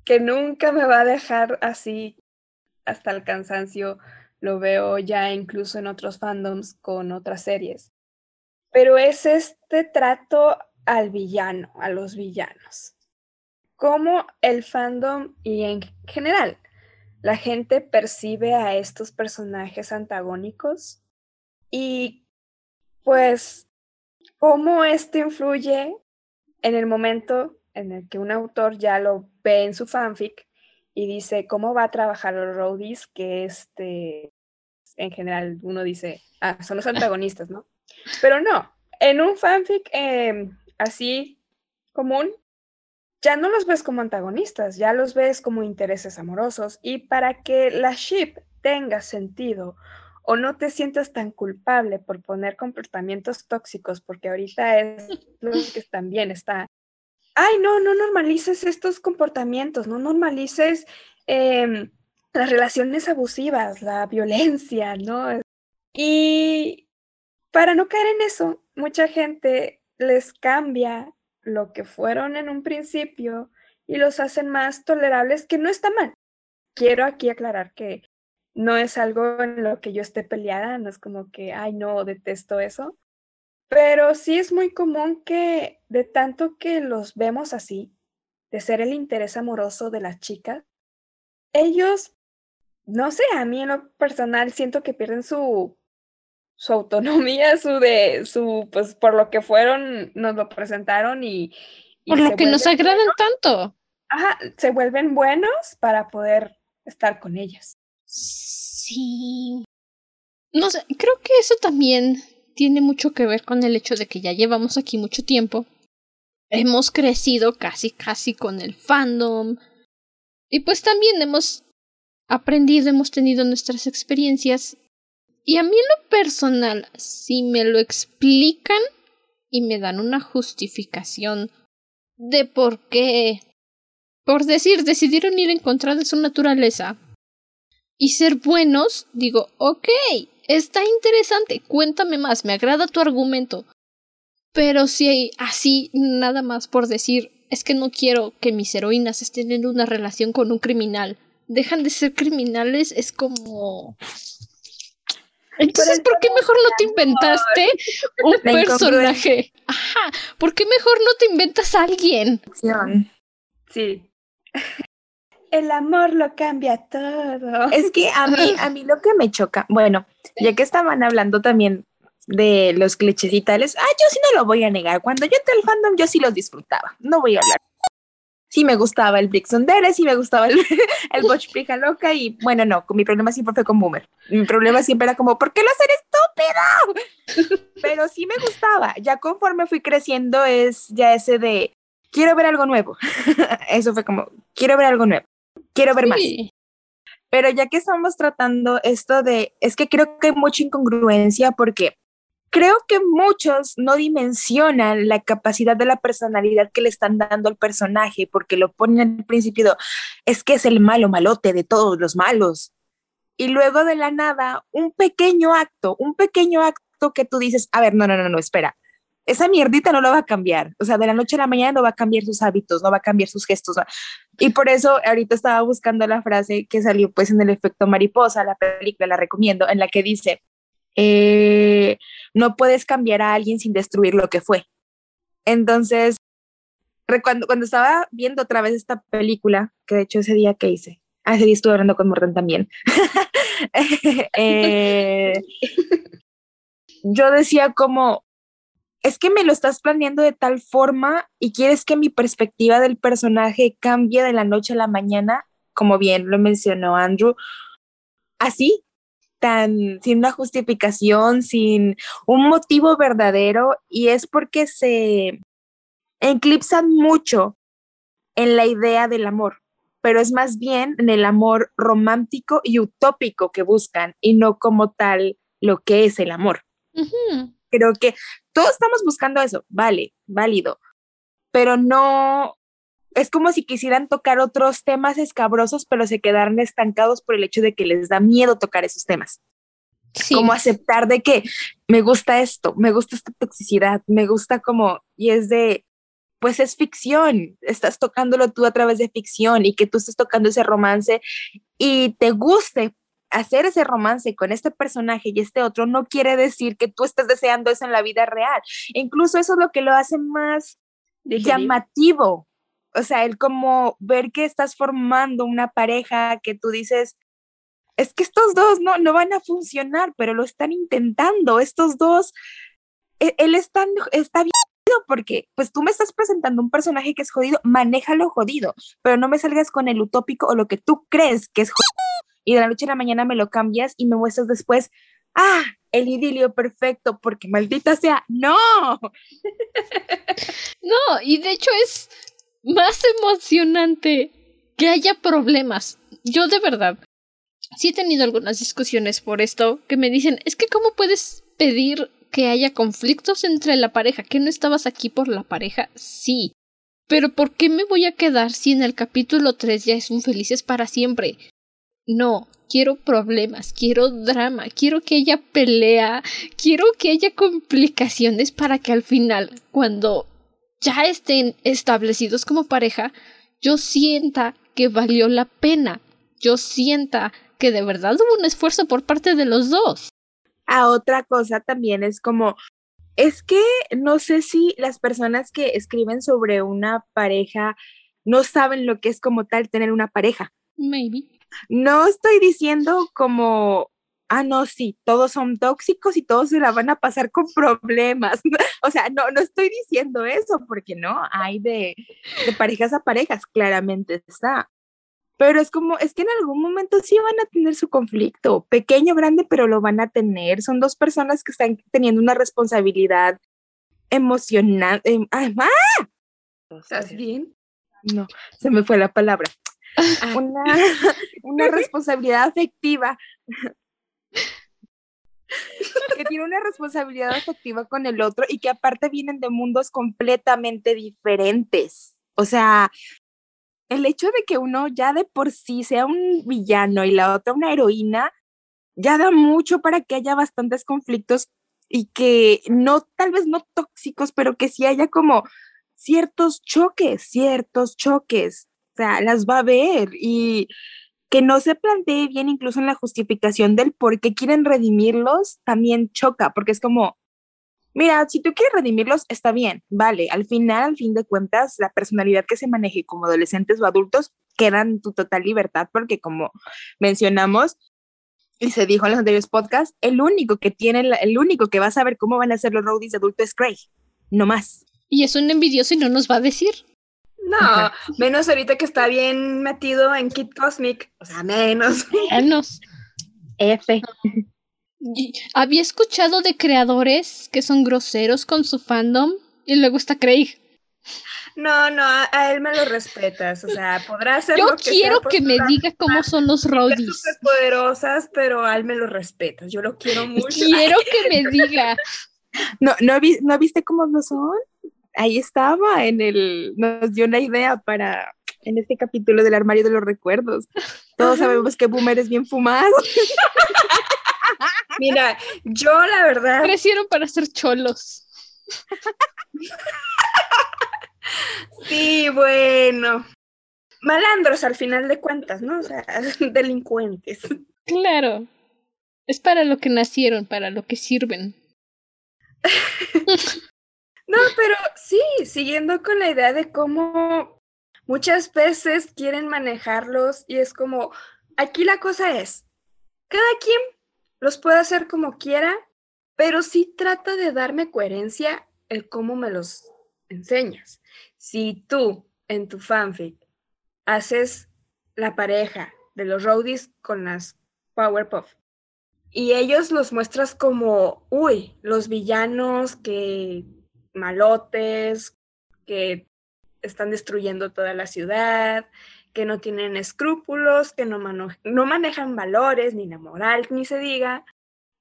que nunca me va a dejar así hasta el cansancio. Lo veo ya incluso en otros fandoms con otras series. Pero es este trato al villano, a los villanos cómo el fandom y en general la gente percibe a estos personajes antagónicos y pues cómo esto influye en el momento en el que un autor ya lo ve en su fanfic y dice cómo va a trabajar los roadies, que este, en general uno dice, ah, son los antagonistas, ¿no? Pero no, en un fanfic em, así común, ya no los ves como antagonistas, ya los ves como intereses amorosos y para que la ship tenga sentido o no te sientas tan culpable por poner comportamientos tóxicos, porque ahorita es lo que también está. Ay, no, no normalices estos comportamientos, no normalices em, las relaciones abusivas, la violencia, ¿no? Y para no caer en eso, mucha gente les cambia lo que fueron en un principio y los hacen más tolerables, que no está mal. Quiero aquí aclarar que no es algo en lo que yo esté peleada, no es como que, ay, no, detesto eso, Pero sí es muy común que de tanto que los vemos así, de ser el interés amoroso de la chica, ellos, no sé, a mí en lo personal siento que pierden su, su autonomía, su de, su, pues por lo que fueron, nos lo presentaron y... por lo que nos agradan tanto. Ajá, se vuelven buenos para poder estar con ellas. Sí. No sé, creo que eso también tiene mucho que ver con el hecho de que ya llevamos aquí mucho tiempo. Hemos crecido casi, casi con el fandom. Y pues también hemos aprendido, hemos tenido nuestras experiencias. Y a mí en lo personal, si me lo explican y me dan una justificación de por qué, por decir, decidieron ir en contra de su naturaleza y ser buenos, digo, ok, está interesante, cuéntame más, me agrada tu argumento. Pero si así, nada más por decir, es que no quiero que mis heroínas estén en una relación con un criminal, dejan de ser criminales, es como... Entonces, ¿por qué mejor no te inventaste un personaje? Ajá, ¿por qué mejor no te inventas a alguien? Sí. El amor lo cambia todo. Es que a mí, a mí lo que me choca, bueno, ya que estaban hablando también de los clichés y tales, ah, yo sí no lo voy a negar. Cuando yo entré al fandom, yo sí los disfrutaba. No voy a hablar. Sí me gustaba el Brixton Dere, sí me gustaba el, el Botch Loca y bueno, no, mi problema siempre fue con Boomer. Mi problema siempre era como, ¿por qué lo hacer estúpido? Pero sí me gustaba. Ya conforme fui creciendo es ya ese de, quiero ver algo nuevo. Eso fue como, quiero ver algo nuevo quiero ver más. Pero ya que estamos tratando esto de, es que creo que hay mucha incongruencia porque creo que muchos no dimensionan la capacidad de la personalidad que le están dando al personaje porque lo ponen al principio, es que es el malo malote de todos los malos. Y luego de la nada, un pequeño acto, un pequeño acto que tú dices, a ver, no, no, no, no, espera, esa mierdita no lo va a cambiar. O sea, de la noche a la mañana no va a cambiar sus hábitos, no va a cambiar sus gestos. Y por eso ahorita estaba buscando la frase que salió pues en el efecto mariposa, la película, la recomiendo, en la que dice, eh, no puedes cambiar a alguien sin destruir lo que fue. Entonces, cuando, cuando estaba viendo otra vez esta película, que de hecho ese día que hice, ah, ese día estuve hablando con Morten también, eh, yo decía como, es que me lo estás planeando de tal forma y quieres que mi perspectiva del personaje cambie de la noche a la mañana, como bien lo mencionó Andrew, así, tan sin una justificación, sin un motivo verdadero, y es porque se eclipsan mucho en la idea del amor, pero es más bien en el amor romántico y utópico que buscan y no como tal lo que es el amor. Creo que todos estamos buscando eso, vale, válido, pero no, es como si quisieran tocar otros temas escabrosos, pero se quedaran estancados por el hecho de que les da miedo tocar esos temas. Como aceptar de que me gusta esto, me gusta esta toxicidad, me gusta como, y es de, pues es ficción, estás tocándolo tú a través de ficción y que tú estés tocando ese romance y te guste hacer ese romance con este personaje y este otro no quiere decir que tú estés deseando eso en la vida real. incluso eso es lo que lo hace más llamativo. O sea, el como ver que estás formando una pareja que tú dices, es que estos dos no, no van a funcionar, pero lo están intentando. Estos dos, e, él, está, está bien porque pues tú me estás presentando un personaje que es jodido, manéjalo jodido, pero no me salgas con el utópico o lo que tú crees que es jodido y de la noche a la mañana me lo cambias y me muestras después, ah, el idilio perfecto, porque maldita sea, no. no, y de hecho es más emocionante que haya problemas. Yo de verdad, sí he tenido algunas discusiones por esto que me dicen, es que ¿cómo puedes pedir que haya conflictos entre la pareja? ¿Que no estabas aquí por la pareja? Sí. Pero ¿por qué me voy a quedar si en el capítulo 3 ya es un felices para siempre? No, quiero problemas, quiero drama, quiero que haya pelea, quiero que haya complicaciones para que al final, cuando ya estén establecidos como pareja, yo sienta que valió la pena, yo sienta que de verdad hubo un esfuerzo por parte de los dos. A otra cosa también es como Es que no sé si las personas que escriben sobre una pareja no saben lo que es como tal tener una pareja. Maybe. No estoy diciendo como, ah, no, sí, todos son tóxicos y todos se la van a pasar con problemas. o sea, no, no estoy diciendo eso, porque no, hay de, de parejas a parejas, claramente está. Pero es como, es que en algún momento sí van a tener su conflicto, pequeño, grande, pero lo van a tener. Son dos personas que están teniendo una responsabilidad emocional. Em, ¡Ah! ¿Estás bien? No, se me fue la palabra. Ah. Una, una responsabilidad afectiva. que tiene una responsabilidad afectiva con el otro y que aparte vienen de mundos completamente diferentes. O sea, el hecho de que uno ya de por sí sea un villano y la otra una heroína, ya da mucho para que haya bastantes conflictos y que no, tal vez no tóxicos, pero que sí haya como ciertos choques, ciertos choques. O sea, las va a ver y que no se plantee bien incluso en la justificación del por qué quieren redimirlos, también choca, porque es como, Mira, si tú quieres redimirlos, está bien, vale. Al final, al fin de cuentas, la personalidad que se maneje como adolescentes o adultos queda en tu total libertad, porque como mencionamos y se dijo en los anteriores podcasts, el único que tiene, el único que va a saber cómo van a ser los roadies de adulto es Craig, no más. Y es un envidioso y no nos va a decir. No, menos ahorita que está bien metido en Kid Cosmic, o sea, menos. Menos. F había escuchado de creadores que son groseros con su fandom y luego está Craig. No, no, a, él me lo respetas, o sea, podrá ser. Yo quiero que me diga cómo son los roadies. poderosas, pero a él me lo respetas, yo lo quiero mucho. Quiero que me diga. No, no, ¿no viste cómo lo son? Ahí estaba, en el, nos dio una idea para, en este capítulo del armario de los recuerdos. Todos sabemos que Boomer es bien fumado. Mira, yo la verdad. Crecieron para ser cholos. sí, bueno. Malandros al final de cuentas, ¿no? O sea, delincuentes. Claro. Es para lo que nacieron, para lo que sirven. no, pero sí, siguiendo con la idea de cómo muchas veces quieren manejarlos y es como, aquí la cosa es, cada quien los puede hacer como quiera, pero sí trata de darme coherencia el cómo me los enseñas. Si tú en tu fanfic haces la pareja de los roadies con las Powerpuff y ellos los muestras como, uy, los villanos que malotes, que están destruyendo toda la ciudad, que no tienen escrúpulos, que no, manejan valores, ni la moral, ni se diga,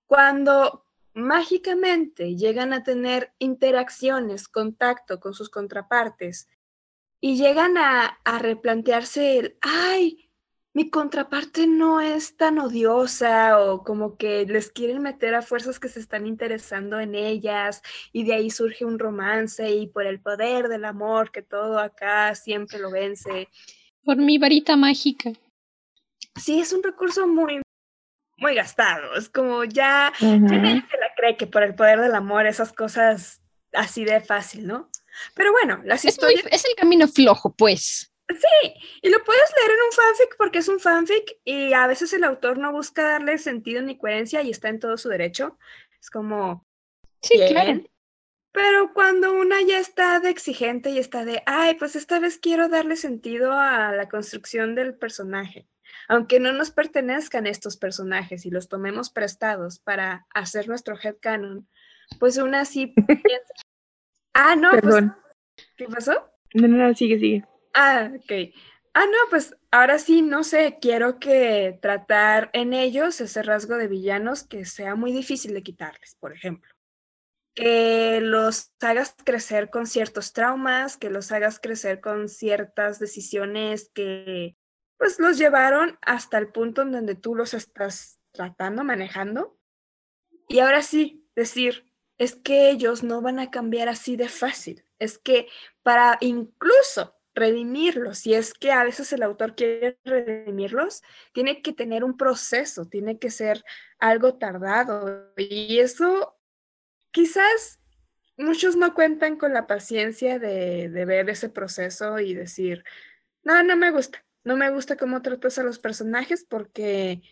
cuando mágicamente llegan a tener interacciones, contacto con sus contrapartes y llegan a, a replantearse el, ay, mi contraparte no es tan odiosa o como que les quieren meter a fuerzas que se están interesando en ellas y de ahí surge un romance y por el poder del amor que todo acá siempre lo vence por mi varita mágica. Sí, es un recurso muy, muy gastado. Es como ya, nadie se la cree que por el poder del amor esas cosas así de fácil, ¿no? Pero bueno, las es historias... es el camino flojo, pues. Sí, y lo puedes leer en un fanfic porque es un fanfic y a veces el autor no busca darle sentido ni coherencia y está en todo su derecho. Es como... Sí, claro. Pero cuando una ya está de exigente y está de, ay, pues esta vez quiero darle sentido a la construcción del personaje, aunque no nos pertenezcan estos personajes y los tomemos prestados para hacer nuestro headcanon, pues una así piensa, ah, no, pues, Perdón. ¿qué pasó? No, no, no, sigue, sigue. Ah, ok. Ah, no, pues ahora sí, no sé, quiero que tratar en ellos ese rasgo de villanos que sea muy difícil de quitarles, por ejemplo que los hagas crecer con ciertos traumas, que los hagas crecer con ciertas decisiones que pues los llevaron hasta el punto en donde tú los estás tratando, manejando. Y ahora sí, decir, es que ellos no van a cambiar así de fácil. Es que para incluso redimirlos, si es que a veces el autor quiere redimirlos, tiene que tener un proceso, tiene que ser algo tardado. Y eso quizás muchos no cuentan con la paciencia de, de ver ese proceso y decir, no, no me gusta, no me gusta cómo tratas a los personajes porque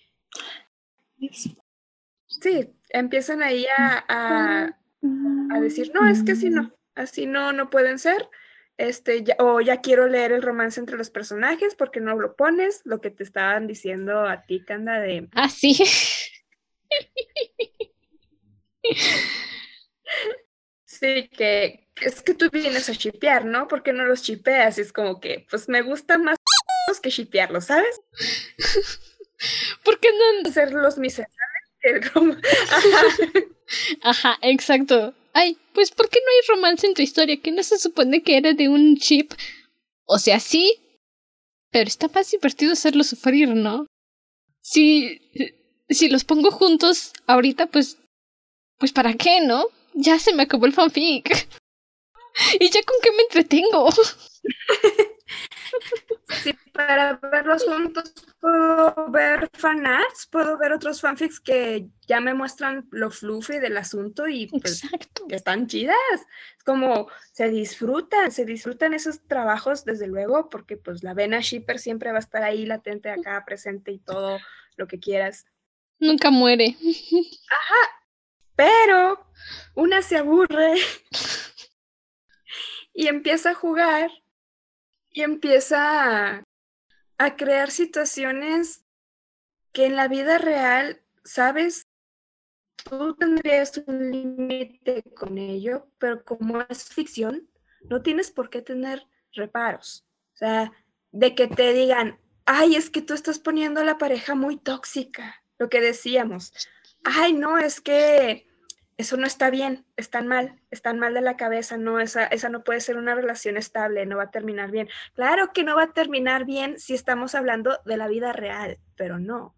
sí, empiezan ahí a, a, decir, no, es que así no, así no, no pueden ser. Este, ya, o ya quiero leer el romance entre los personajes porque no lo pones, lo que te estaban diciendo a ti, Canda, de... Ah, sí. sí, que es que tú vienes a shipear, ¿no? ¿Por qué no los shipeas? Y es como que, pues me gusta más que shipearlos, ¿sabes? ¿Por qué no hacer los miserables? Ajá, exacto. Ay, pues ¿por qué no hay romance en tu historia? Que no se supone que era de un chip. O sea, sí, pero está más divertido hacerlo sufrir, ¿no? Si, si los pongo juntos ahorita, pues, pues ¿para qué, no? Ya se me acabó el fanfic. ¿Y ya con qué me entretengo? Sí, para verlos juntos puedo ver fanarts, puedo ver otros fanfics que ya me muestran lo fluffy del asunto y pues están chidas. Es como se disfrutan, se disfrutan esos trabajos desde luego porque pues la vena shipper siempre va a estar ahí latente acá, presente y todo lo que quieras. Nunca muere. Ajá, pero una se aburre y empieza a jugar y empieza a, crear situaciones que en la vida real, ¿sabes? Tú tendrías un límite con ello, pero como es ficción, no tienes por qué tener reparos. O sea, de que te digan, ay, es que tú estás poniendo a la pareja muy tóxica, lo que decíamos. Ay, no, es que eso no está bien, están mal, están mal de la cabeza, no, esa, esa no puede ser una relación estable, no va a terminar bien. Claro que no va a terminar bien si estamos hablando de la vida real, pero no.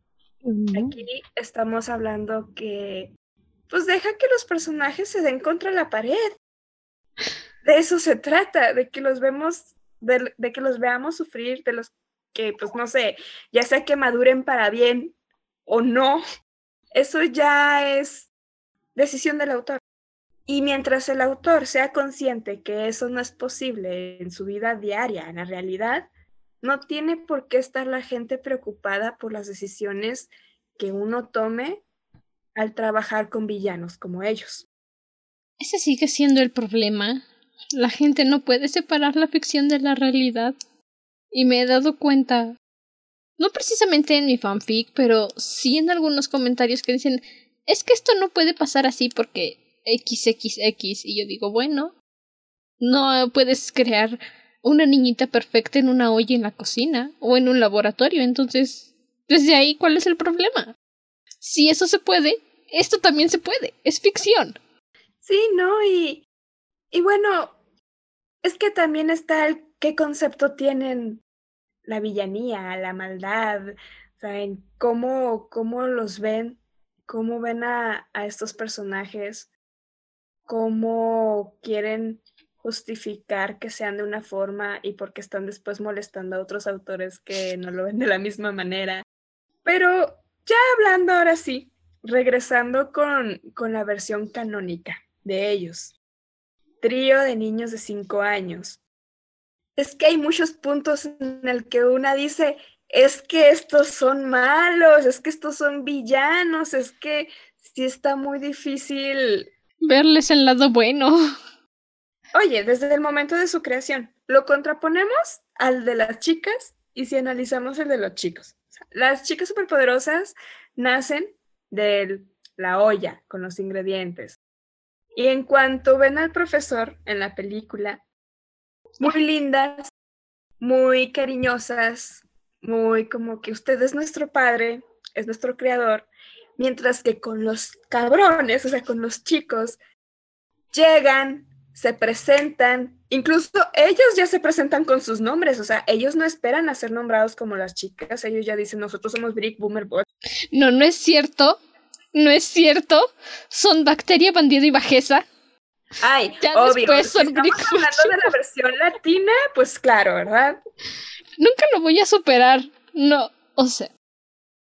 Aquí estamos hablando que, pues deja que los personajes se den contra la pared. De eso se trata, de que los vemos, de, de que los veamos sufrir, de los que, pues no sé, ya sea que maduren para bien o no. Eso ya es decisión del autor. Y mientras el autor sea consciente que eso no es posible en su vida diaria, en la realidad, no tiene por qué estar la gente preocupada por las decisiones que uno tome al trabajar con villanos como ellos. Ese sigue siendo el problema. La gente no puede separar la ficción de la realidad. Y me he dado cuenta, no precisamente en mi fanfic, pero sí en algunos comentarios que dicen, es que esto no puede pasar así porque XXX. Y yo digo, bueno, no puedes crear una niñita perfecta en una olla en la cocina o en un laboratorio. Entonces, desde ahí, ¿cuál es el problema? Si eso se puede, esto también se puede. Es ficción. Sí, ¿no? Y, y bueno, es que también está el qué concepto tienen la villanía, la maldad, o sea, en cómo, cómo los ven cómo ven a, a estos personajes, cómo quieren justificar que sean de una forma y porque están después molestando a otros autores que no lo ven de la misma manera. Pero ya hablando ahora sí, regresando con, con la versión canónica de ellos. Trío de niños de cinco años. Es que hay muchos puntos en el que una dice, es que estos son malos, es que estos son villanos, es que sí está muy difícil verles el lado bueno. Oye, desde el momento de su creación, lo contraponemos al de las chicas y si analizamos el de los chicos. las chicas superpoderosas nacen de la olla con los ingredientes. Y en cuanto ven al profesor en la película, muy lindas, muy cariñosas, muy como que usted es nuestro padre, es nuestro creador, mientras que con los cabrones, o sea, con los chicos, llegan, se presentan, incluso ellos ya se presentan con sus nombres, o sea, ellos no esperan a ser nombrados como las chicas, ellos ya dicen, nosotros somos Brick Boomer Bot. No, no es cierto, no es cierto, son Bacteria, Bandido y Bajeza. Ay, obvio, son estamos hablando de la versión latina, pues claro, ¿verdad? Nunca lo voy a superar. No, o sea,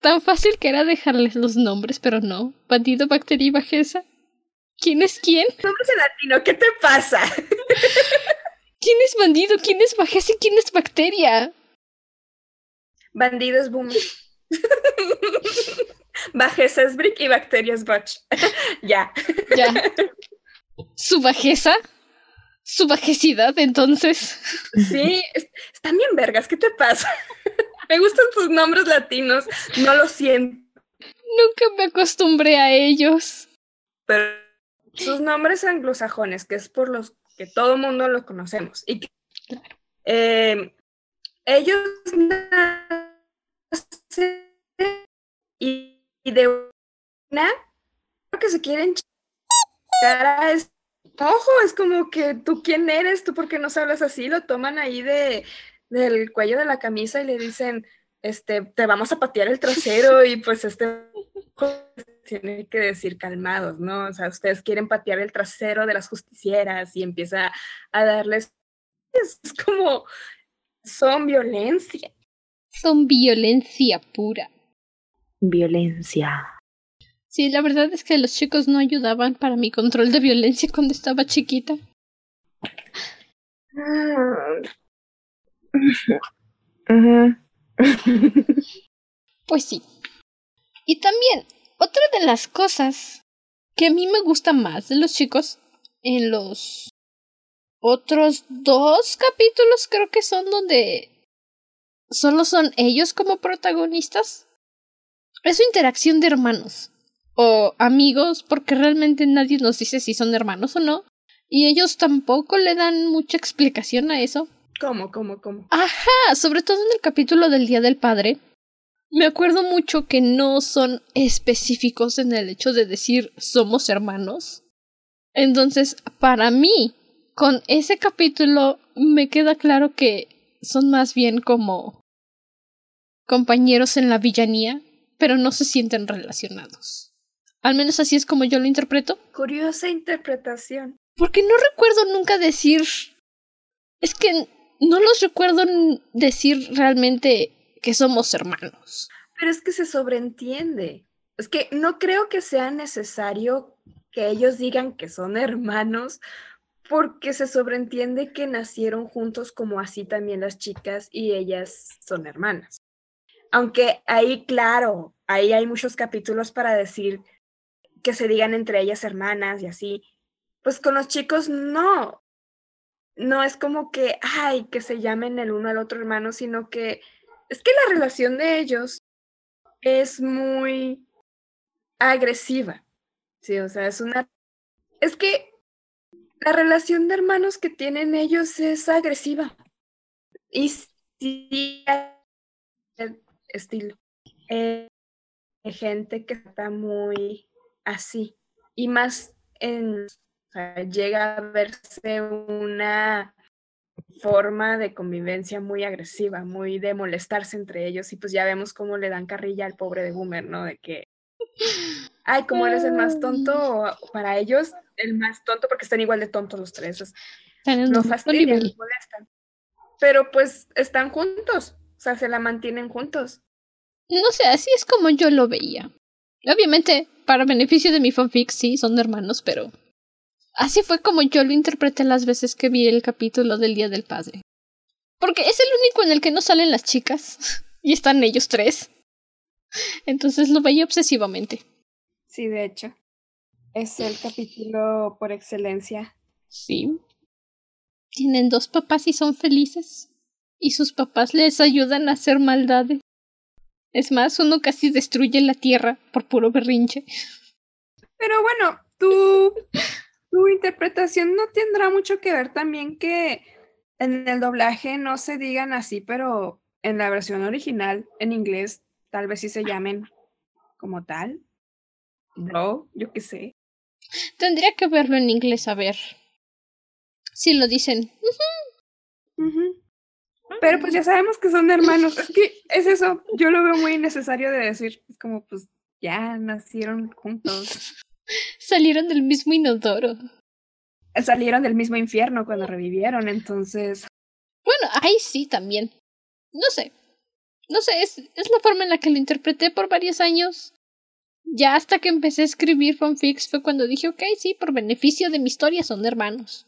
tan fácil que era dejarles los nombres, pero no. Bandido, bacteria y bajeza. ¿Quién es quién? Nombres en latino, ¿qué te pasa? ¿Quién es bandido? ¿Quién es bajeza y quién es bacteria? Bandido es boom. Bajeza es brick y bacteria es botch. ya. Ya. ¿Su bajeza? ¿Su bajecidad, entonces? Sí, es- están bien vergas, ¿qué te pasa? Me gustan tus nombres latinos, no lo siento, Nunca me acostumbré a ellos. pero sus nombres anglosajones, que es por los que todo mundo los conocemos. Y que, eh, ellos nacen y, y de una creo que se quieren a este ojo, es como que tú quién eres, tú por qué nos hablas así, lo toman ahí de del cuello de la camisa y le dicen, este, te vamos a patear el trasero y pues este tiene que decir calmados, ¿no? O sea, ustedes quieren patear el trasero de las justicieras y empieza a darles, es como, son violencia. Son violencia pura. Violencia. Sí, la verdad es que los chicos no ayudaban para mi control de violencia cuando estaba chiquita. Ujú. Pues sí. Y también, otra de las cosas que a mí me gusta más de los chicos en los otros dos capítulos creo que son donde solo son ellos como protagonistas. Es su interacción de hermanos o amigos porque realmente nadie nos dice si son hermanos o no. Y ellos tampoco le dan mucha explicación a eso. ¿Cómo, cómo, cómo? Ajá, sobre todo en el capítulo del Día del Padre. Me acuerdo mucho que no son específicos en el hecho de decir somos hermanos. Entonces, para mí, con ese capítulo me queda claro que son más bien como compañeros en la villanía, pero no se sienten relacionados. Al menos así es como yo lo interpreto. Curiosa interpretación. Porque no recuerdo nunca decir. Es que no los recuerdo decir realmente que somos hermanos. Pero es que se sobreentiende. Es que no creo que sea necesario que ellos digan que son hermanos, porque se sobreentiende que nacieron juntos como así también las chicas y ellas son hermanas. Aunque ahí, claro, ahí hay muchos capítulos para decir que se digan entre ellas hermanas y así. Pues con los chicos no. No es como que, ay, que se llamen el uno al otro hermano, sino que es que la relación de ellos es muy agresiva. Sí, o sea, es una... Es que la relación de hermanos que tienen ellos es agresiva. Y sí, estilo. Eh, gente que está muy así. Y más en... o sea, llega a verse una forma de convivencia muy agresiva, muy de molestarse entre ellos y pues ya vemos cómo le dan carrilla al pobre de Boomer, ¿no? De que, ay, como eres el más tonto, para ellos el más tonto porque están igual de tontos los tres, los mismo fastidian, los molestan. Pero pues están juntos, o sea, se la mantienen juntos. No sé, así es como yo lo veía. Obviamente, para beneficio de mi fanfic, sí, son hermanos, pero así fue como yo lo interpreté las veces que vi el capítulo del Día del Padre. Porque es el único en el que no salen las chicas y están ellos tres. Entonces lo veía obsesivamente. Sí, de hecho. Es el capítulo por excelencia. Sí. Tienen dos papás y son felices. Y sus papás les ayudan a hacer maldades. Es más, uno casi destruye la tierra por puro berrinche. Pero bueno, tu, tu interpretación no tendrá mucho que ver también que en el doblaje no se digan así, pero en la versión original, en inglés, tal vez sí se llamen como tal. Bro, yo qué sé. Tendría que verlo en inglés a ver. Si lo dicen. Pero pues ya sabemos que son hermanos. Es que es eso, yo lo veo muy innecesario de decir. Es como, pues ya nacieron juntos. Salieron del mismo inodoro. Salieron del mismo infierno cuando revivieron, entonces Bueno, ahí sí también. No sé. No sé, es, es la forma en la que lo interpreté por varios años. Ya hasta que empecé a escribir fanfics fue cuando dije, ok, sí, por beneficio de mi historia son hermanos.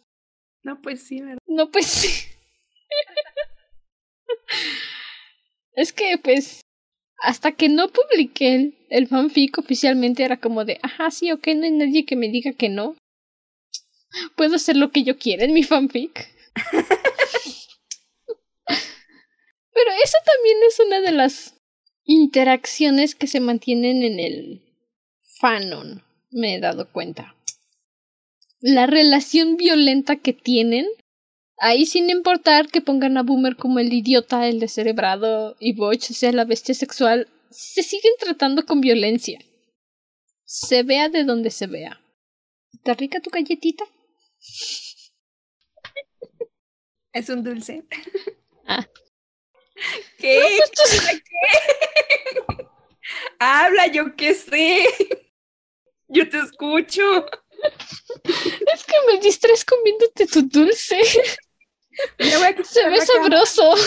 No, pues sí, ¿verdad? No, pues sí. es que, pues, hasta que no publiqué el, el, fanfic oficialmente era como de, ajá, sí, ok, no hay nadie que me diga que no. Puedo hacer lo que yo quiera en mi fanfic. Pero eso también es una de las interacciones que se mantienen en el fanon, me he dado cuenta. La relación violenta que tienen, ahí sin importar que pongan a Boomer como el idiota, el descerebrado y Butch sea la bestia sexual, se siguen tratando con violencia. Se vea de donde se vea. ¿Está rica tu galletita? Es un dulce. Ah. ¿Qué? ¿Qué? Habla, yo qué sé. Yo te escucho. Es que me distraes comiéndote tu dulce. Se ve sabroso.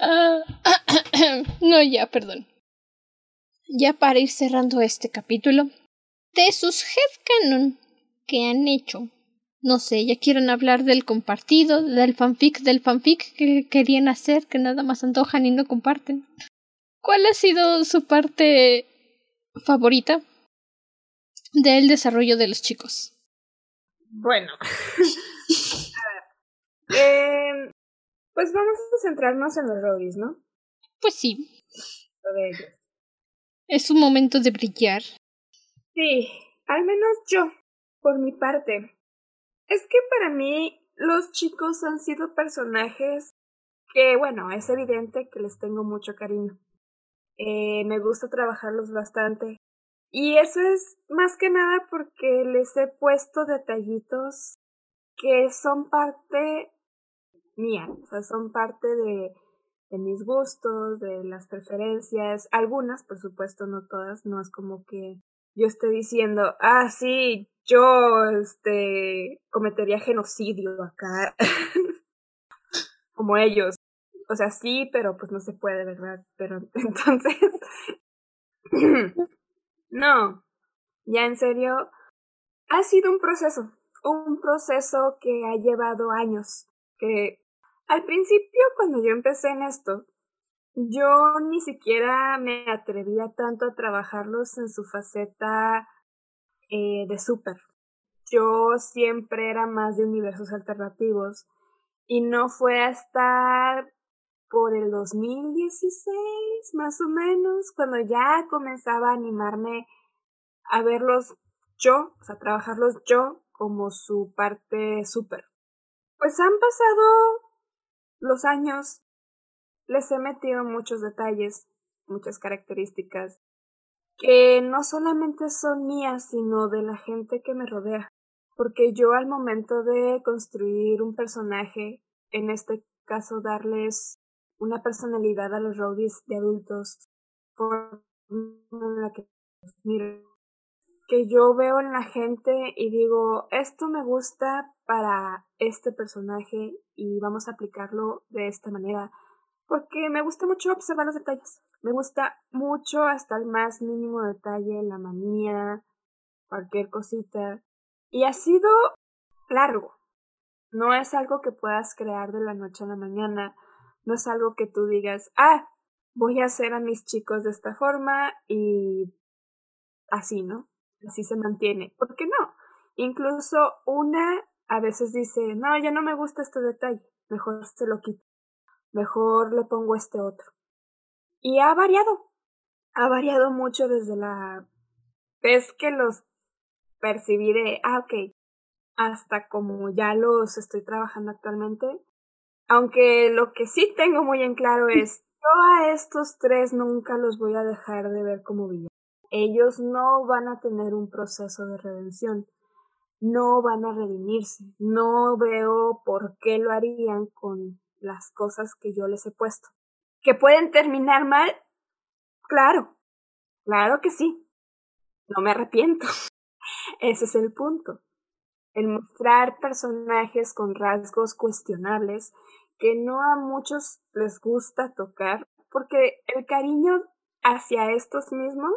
Ah, no, ya, perdón. Ya para ir cerrando este capítulo, de sus headcanon que han hecho. No sé, ya quieren hablar del compartido, del fanfic, del fanfic que querían hacer, que nada más antojan y no comparten. ¿Cuál ha sido su parte favorita del desarrollo de los chicos? Bueno. Eh, pues vamos a centrarnos en los Rodis, ¿no? Pues sí. Lo de ellos. Es un momento de brillar. Sí, al menos yo, por mi parte. Es que para mí los chicos han sido personajes que, bueno, es evidente que les tengo mucho cariño. Eh, me gusta trabajarlos bastante. Y eso es más que nada porque les he puesto detallitos que son parte mía, o sea, son parte de, de mis gustos, de las preferencias, algunas, por supuesto, no todas, no es como que yo esté diciendo, ah, sí, yo, este, cometería genocidio acá, como ellos. O sea, sí, pero pues no se puede, ¿verdad? Pero entonces, no, ya en serio, ha sido un proceso, un proceso que ha llevado años, que al principio cuando yo empecé en esto, yo ni siquiera me atrevía tanto a trabajarlos en su faceta eh, de súper. Yo siempre era más de universos alternativos y no fue hasta por el 2016 más o menos cuando ya comenzaba a animarme a verlos yo, o sea, trabajarlos yo como su parte súper. Pues han pasado los años, les he metido muchos detalles, muchas características, que no solamente son mías, sino de la gente que me rodea. Porque yo al momento de construir un personaje, en este caso darles una personalidad a los roadies de adultos, por la que miro, que yo veo en la gente y digo, esto me gusta para este personaje y vamos a aplicarlo de esta manera porque me gusta mucho observar los detalles. Me gusta mucho hasta el más mínimo detalle, la manía, cualquier cosita. Y ha sido largo. No es algo que puedas crear de la noche a la mañana. No es algo que tú digas, ah, voy a hacer a mis chicos de esta forma y así, ¿no? Así se mantiene. ¿Por qué no? Incluso una a veces dice, no, ya no me gusta este detalle, mejor se lo quito mejor le pongo este otro. Y ha variado, ha variado mucho desde la vez que los percibí de, ah, ok, hasta como ya los estoy trabajando actualmente. Aunque lo que sí tengo muy en claro es, yo a estos tres nunca los voy a dejar de ver como villanos. Ellos no van a tener un proceso de redención, no van a redimirse, no veo por qué lo harían con las cosas que yo les he puesto. ¿Que pueden terminar mal? Claro, claro que sí. No me arrepiento. Ese es el punto. El mostrar personajes con rasgos cuestionables que no a muchos les gusta tocar, porque el cariño hacia estos mismos,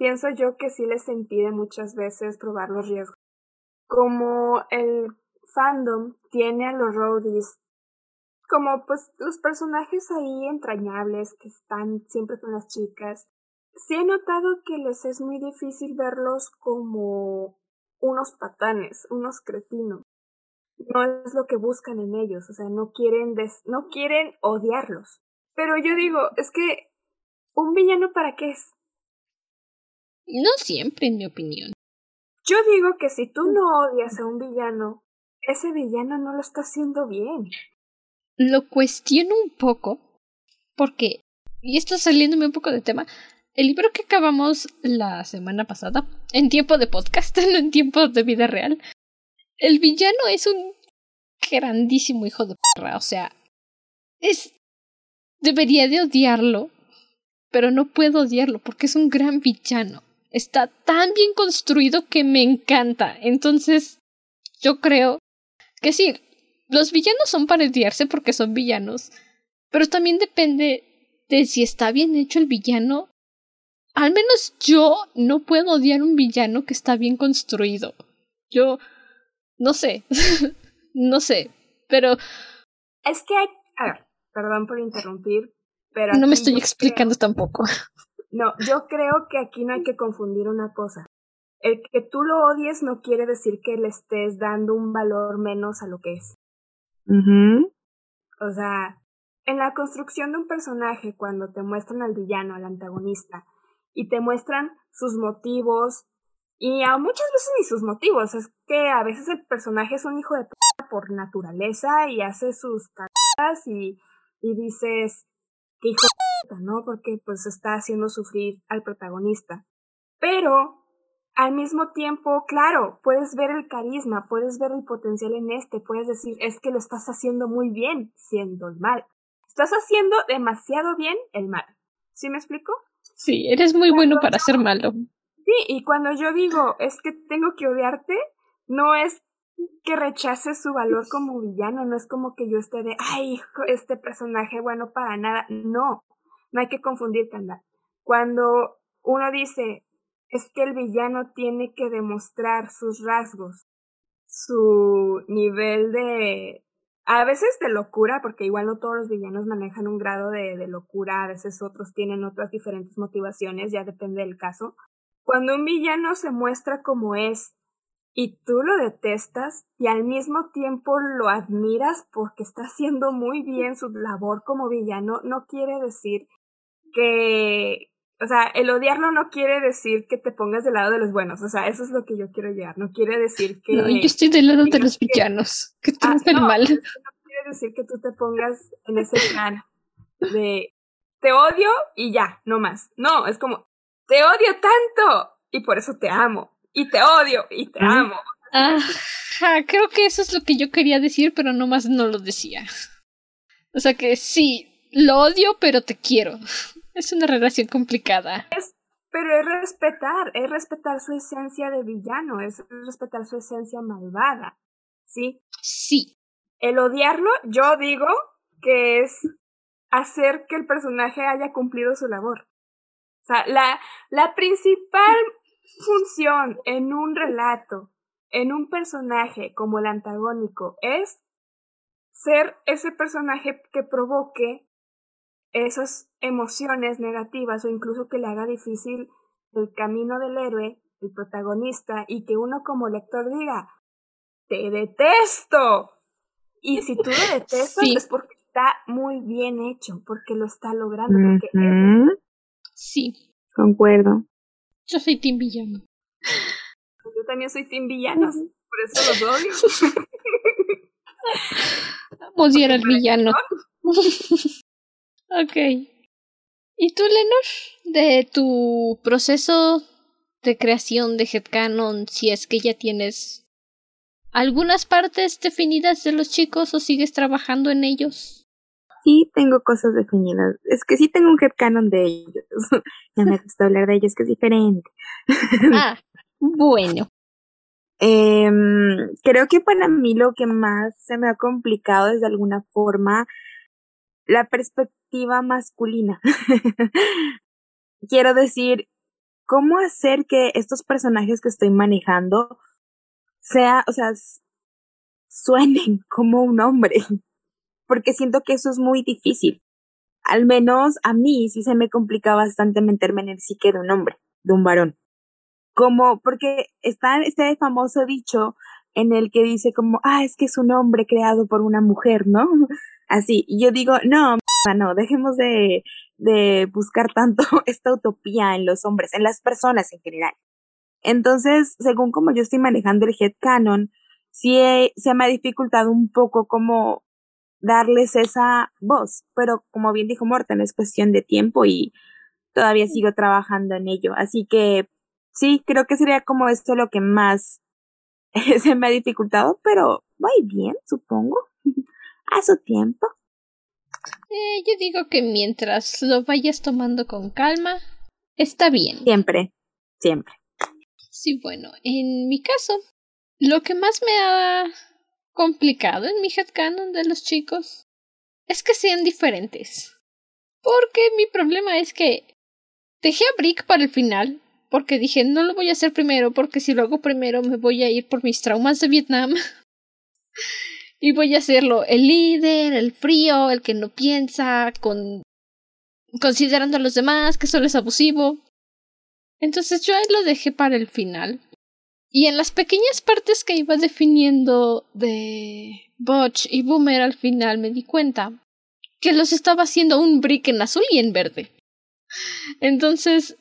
pienso yo que sí les impide muchas veces probar los riesgos. Como el fandom tiene a los roadies como pues los personajes ahí entrañables que están siempre con las chicas, sí he notado que les es muy difícil verlos como unos patanes, unos cretinos. No es lo que buscan en ellos, o sea, no quieren no quieren odiarlos. Pero yo digo, es que un villano para qué es? No siempre, en mi opinión. Yo digo que si tú no odias a un villano, ese villano no lo está haciendo bien. Lo cuestiono un poco porque, y esto saliéndome un poco de tema, el libro que acabamos la semana pasada, en tiempo de podcast, no en tiempo de vida real, el villano es un grandísimo hijo de perra, o sea, es... Debería de odiarlo, pero no puedo odiarlo porque es un gran villano. Está tan bien construido que me encanta. Entonces, yo creo que sí, los villanos son para odiarse porque son villanos, pero también depende de si está bien hecho el villano. Al menos yo no puedo odiar un villano que está bien construido. Yo no sé, no sé, pero... Es que hay... A ver, perdón por interrumpir, pero... No me estoy explicando tampoco. No, yo creo que aquí no hay que confundir una cosa. El que tú lo odies no quiere decir que le estés dando un valor menos a lo que es. O sea, en la construcción de un personaje, cuando te muestran al villano, al antagonista, y te muestran sus motivos, y a muchas veces ni sus motivos, es que a veces el personaje es un hijo de p por naturaleza y hace sus cagadas y, y dices, que hijo de ¿no? Porque pues está haciendo sufrir al protagonista. Pero al mismo tiempo, claro, puedes ver el carisma, puedes ver el potencial en este, puedes decir, es que lo estás haciendo muy bien siendo el mal. Estás haciendo demasiado bien el mal. ¿Sí me explico? Sí, eres muy bueno para ser malo. Sí, y cuando yo digo, es que tengo que odiarte, no es que rechaces su valor como villano, no es como que yo esté de, ay, este personaje bueno para nada. No, no hay que confundir, Kanda. Cuando uno dice, es que el villano tiene que demostrar sus rasgos, su nivel de... A veces de locura, porque igual no todos los villanos manejan un grado de, de locura, a veces otros tienen otras diferentes motivaciones, ya depende del caso. Cuando un villano se muestra como es y tú lo detestas y al mismo tiempo lo admiras porque está haciendo muy bien su labor como villano, no quiere decir que, o sea, el odiarlo no quiere decir que te pongas del lado de los buenos, o sea, eso es lo que yo quiero llegar, no quiere decir que... No, yo estoy del lado de los villanos, que tú ah, no, mal. No quiere decir que tú te pongas en ese plan de te odio y ya, no más. No, es como, te odio tanto y por eso te amo. Y te odio y te amo. Ajá, creo que eso es lo que yo quería decir, pero nomás no lo decía. O sea que sí, lo odio, pero te quiero. Es una relación complicada. Es, pero es respetar, es respetar su esencia de villano, es respetar su esencia malvada. ¿Sí? Sí. El odiarlo, yo digo que es hacer que el personaje haya cumplido su labor. O sea, la, la principal función en un relato, en un personaje como el antagónico, es ser ese personaje que provoque esas emociones negativas o incluso que le haga difícil el camino del héroe, el protagonista, y que uno como lector diga, te detesto. Y si tú lo detestas es porque está muy bien hecho, porque lo está logrando. Porque Sí. Concuerdo. Yo soy Tim Villano. Yo también soy Tim Villanos, por eso los odio. Vamos a ir al villano. Ok. ¿Y tú, Lenor? De tu proceso de creación de headcanon, si es que ya tienes algunas partes definidas de los chicos o sigues trabajando en ellos? Sí, tengo cosas definidas. Es que sí tengo un headcanon de ellos. ya me gusta hablar de ellos, que es diferente. ah, bueno. Eh, creo que para mí lo que más se me ha complicado es de alguna forma la perspectiva masculina. quiero decir, ¿cómo hacer que estos personajes que estoy manejando sea, o sea, suenen como un hombre? Porque siento que eso es muy difícil. Al menos a mí sí se me complica bastante meterme en el psique de un hombre, de un varón. Como, porque está este famoso dicho en el que dice como, ah, es que es un hombre creado por una mujer, ¿no? Así, y yo digo, no, no, dejemos de, de buscar tanto esta utopía en los hombres, en las personas en general. Entonces, según como yo estoy manejando el headcanon, sí se me ha dificultado un poco como darles esa voz, pero como bien dijo Morten, es cuestión de tiempo y todavía sigo trabajando en ello. Así que sí, creo que sería como esto lo que más se me ha dificultado, pero va bien, supongo, a su tiempo. Eh, yo digo que mientras lo vayas tomando con calma, está bien. Siempre, siempre. Sí, bueno, en mi caso, lo que más me ha complicado en mi headcanon de los chicos es que sean diferentes. Porque mi problema es que dejé a Brick para el final, porque dije no lo voy a hacer primero, porque si lo hago primero me voy a ir por mis traumas de Vietnam. y voy a hacerlo el líder, el frío, el que no piensa, con considerando a los demás que solo es abusivo. Entonces yo ahí lo dejé para el final. Y en las pequeñas partes que iba definiendo de Butch y Boomer al final me di cuenta que los estaba haciendo un brick en azul y en verde. Entonces,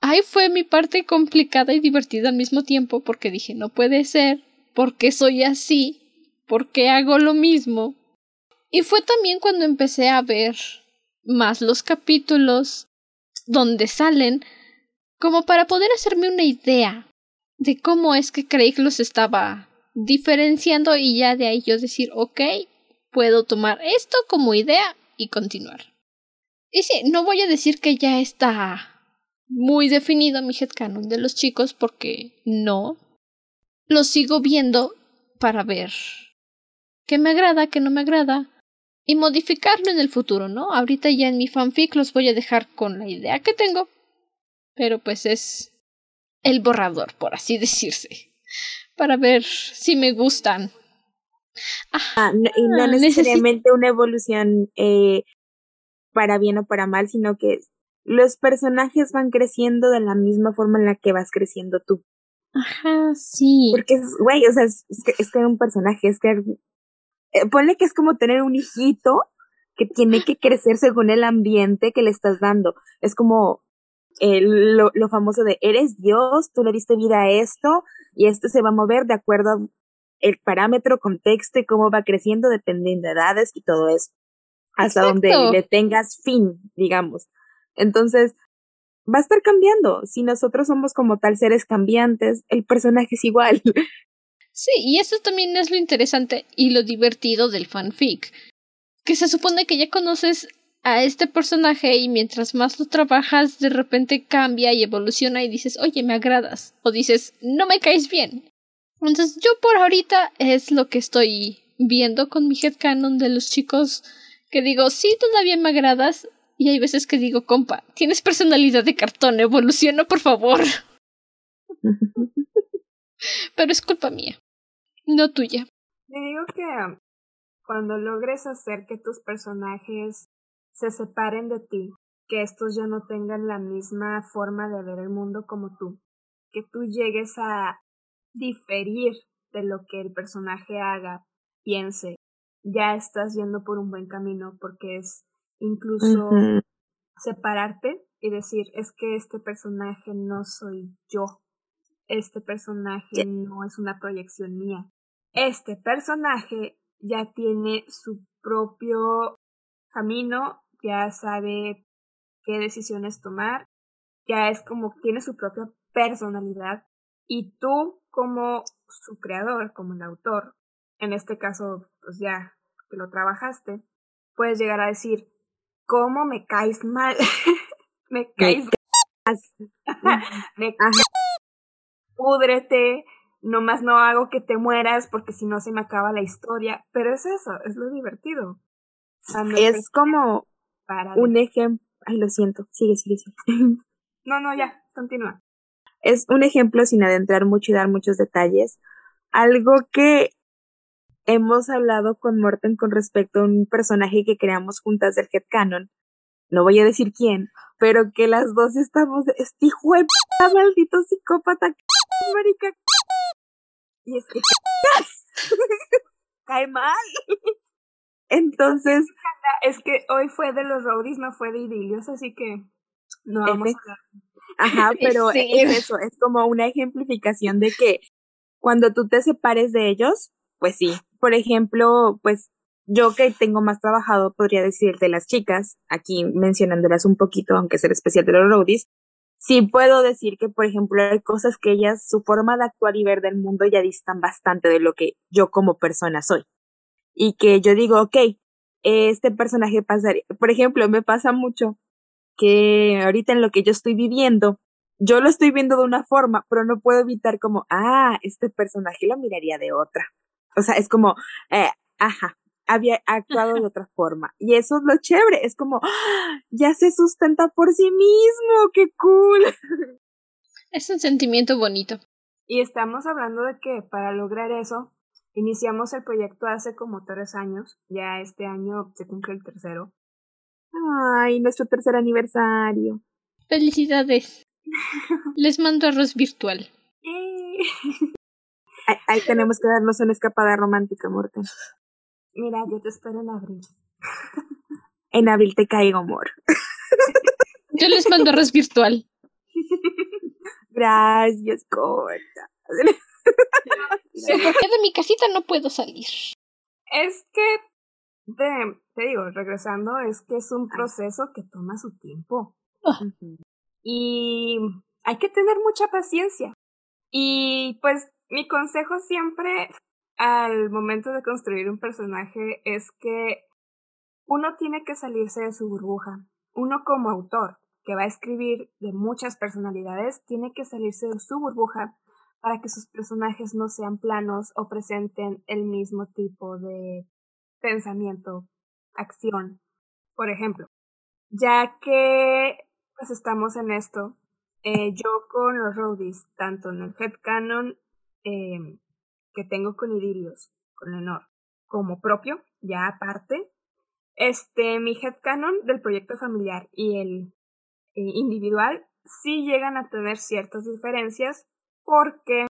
ahí fue mi parte complicada y divertida al mismo tiempo porque dije, no puede ser, porque soy así, porque hago lo mismo. Y fue también cuando empecé a ver más los capítulos donde salen, como para poder hacerme una idea de cómo es que Craig los estaba diferenciando y ya de ahí yo decir, ok, puedo tomar esto como idea y continuar. Y sí, no voy a decir que ya está muy definido mi headcanon de los chicos porque no. Lo sigo viendo para ver qué me agrada, qué no me agrada y modificarlo en el futuro, ¿no? Ahorita ya en mi fanfic los voy a dejar con la idea que tengo, pero pues es el borrador, por así decirse, para ver si me gustan. Ah, no, y no necesariamente una evolución eh, para bien o para mal, sino que los personajes van creciendo de la misma forma en la que vas creciendo tú. Ajá, sí. Porque, güey, o sea, es, que, es que un personaje, es que... Eh, ponle que es como tener un hijito que tiene que crecer según el ambiente que le estás dando. Es como, lo, lo, famoso de eres Dios, tú le diste vida a esto y esto se va a mover de acuerdo a el parámetro, contexto y cómo va creciendo dependiendo de edades y todo eso. Hasta donde le tengas fin, digamos. Entonces, va a estar cambiando. Si nosotros somos como tal seres cambiantes, el personaje es igual. Sí, y eso también es lo interesante y lo divertido del fanfic. Que se supone que ya conoces a este personaje y mientras más lo trabajas de repente cambia y evoluciona y dices, oye, me agradas. O dices, no me caes bien. Entonces yo por ahorita es lo que estoy viendo con mi headcanon de los chicos que digo, sí, todavía me agradas. Y hay veces que digo, compa, tienes personalidad de cartón, evoluciona por favor. Pero es culpa mía, no tuya. Te digo que cuando logres hacer que tus personajes se separen de ti, que estos ya no tengan la misma forma de ver el mundo como tú, que tú llegues a diferir de lo que el personaje haga, piense, ya estás yendo por un buen camino porque es incluso separarte y decir, es que este personaje no soy yo, este personaje no es una proyección mía, este personaje ya tiene su propio camino ya sabe qué decisiones tomar, ya es como tiene su propia personalidad. Y tú como su creador, como el autor, en este caso, pues ya que lo trabajaste, puedes llegar a decir, ¿cómo me caes mal? me caes me caes púdrete, nomás no hago que te mueras porque si no se me acaba la historia, pero es eso, es lo divertido. es como un ejemplo, Ay, lo siento. Sigue, sigue, sigue. No, no, ya, continúa. Es un ejemplo sin adentrar mucho y dar muchos detalles. Algo que hemos hablado con Morten con respecto a un personaje que creamos juntas del headcanon. No voy a decir quién, pero que las dos estamos de este hijo de p maldito psicópata, marica. Y es que cae mal. Entonces, Es que hoy fue de los roadies, no fue de idilios, así que no vamos a hablar. Ajá, pero Sí. es eso, es como una ejemplificación de que cuando tú te separes de ellos, pues sí. Por ejemplo, pues yo que tengo más trabajado, podría decir de las chicas, aquí mencionándolas un poquito, aunque es el especial de los roadies, sí puedo decir que, por ejemplo, hay cosas que ellas, su forma de actuar y ver del mundo ya distan bastante de lo que yo como persona soy. Y que yo digo, ok, este personaje pasaría, por ejemplo, me pasa mucho que ahorita en lo que yo estoy viviendo, yo lo estoy viendo de una forma, pero no puedo evitar como, ah, este personaje lo miraría de otra. O sea, es como, eh, ajá, había actuado de otra forma. Y eso es lo chévere, es como, ¡ah! ya se sustenta por sí mismo, qué cool. Es un sentimiento bonito. Y estamos hablando de que para lograr eso, iniciamos el proyecto hace como tres años, ya este año se cumple el tercero. Ay, nuestro tercer aniversario. Felicidades. Les mando arroz virtual. Ahí, ahí tenemos que darnos una escapada romántica, Morten. Mira, yo te espero en abril. En abril te caigo, amor. Yo les mando arroz virtual. Gracias, corta. Porque de mi casita no puedo salir. Es que, te, te digo, regresando, es que es un proceso que toma su tiempo. Y hay que tener mucha paciencia. Y pues mi consejo siempre al momento de construir un personaje es que uno tiene que salirse de su burbuja. Uno como autor que va a escribir de muchas personalidades tiene que salirse de su burbuja para que sus personajes no sean planos o presenten el mismo tipo de pensamiento, acción. Por ejemplo, ya que pues estamos en esto, eh, yo con los roadies, tanto en el headcanon eh, que tengo con Idilios, con Lenor, como propio, ya aparte, este, mi headcanon del proyecto familiar y el eh, individual sí llegan a tener ciertas diferencias porque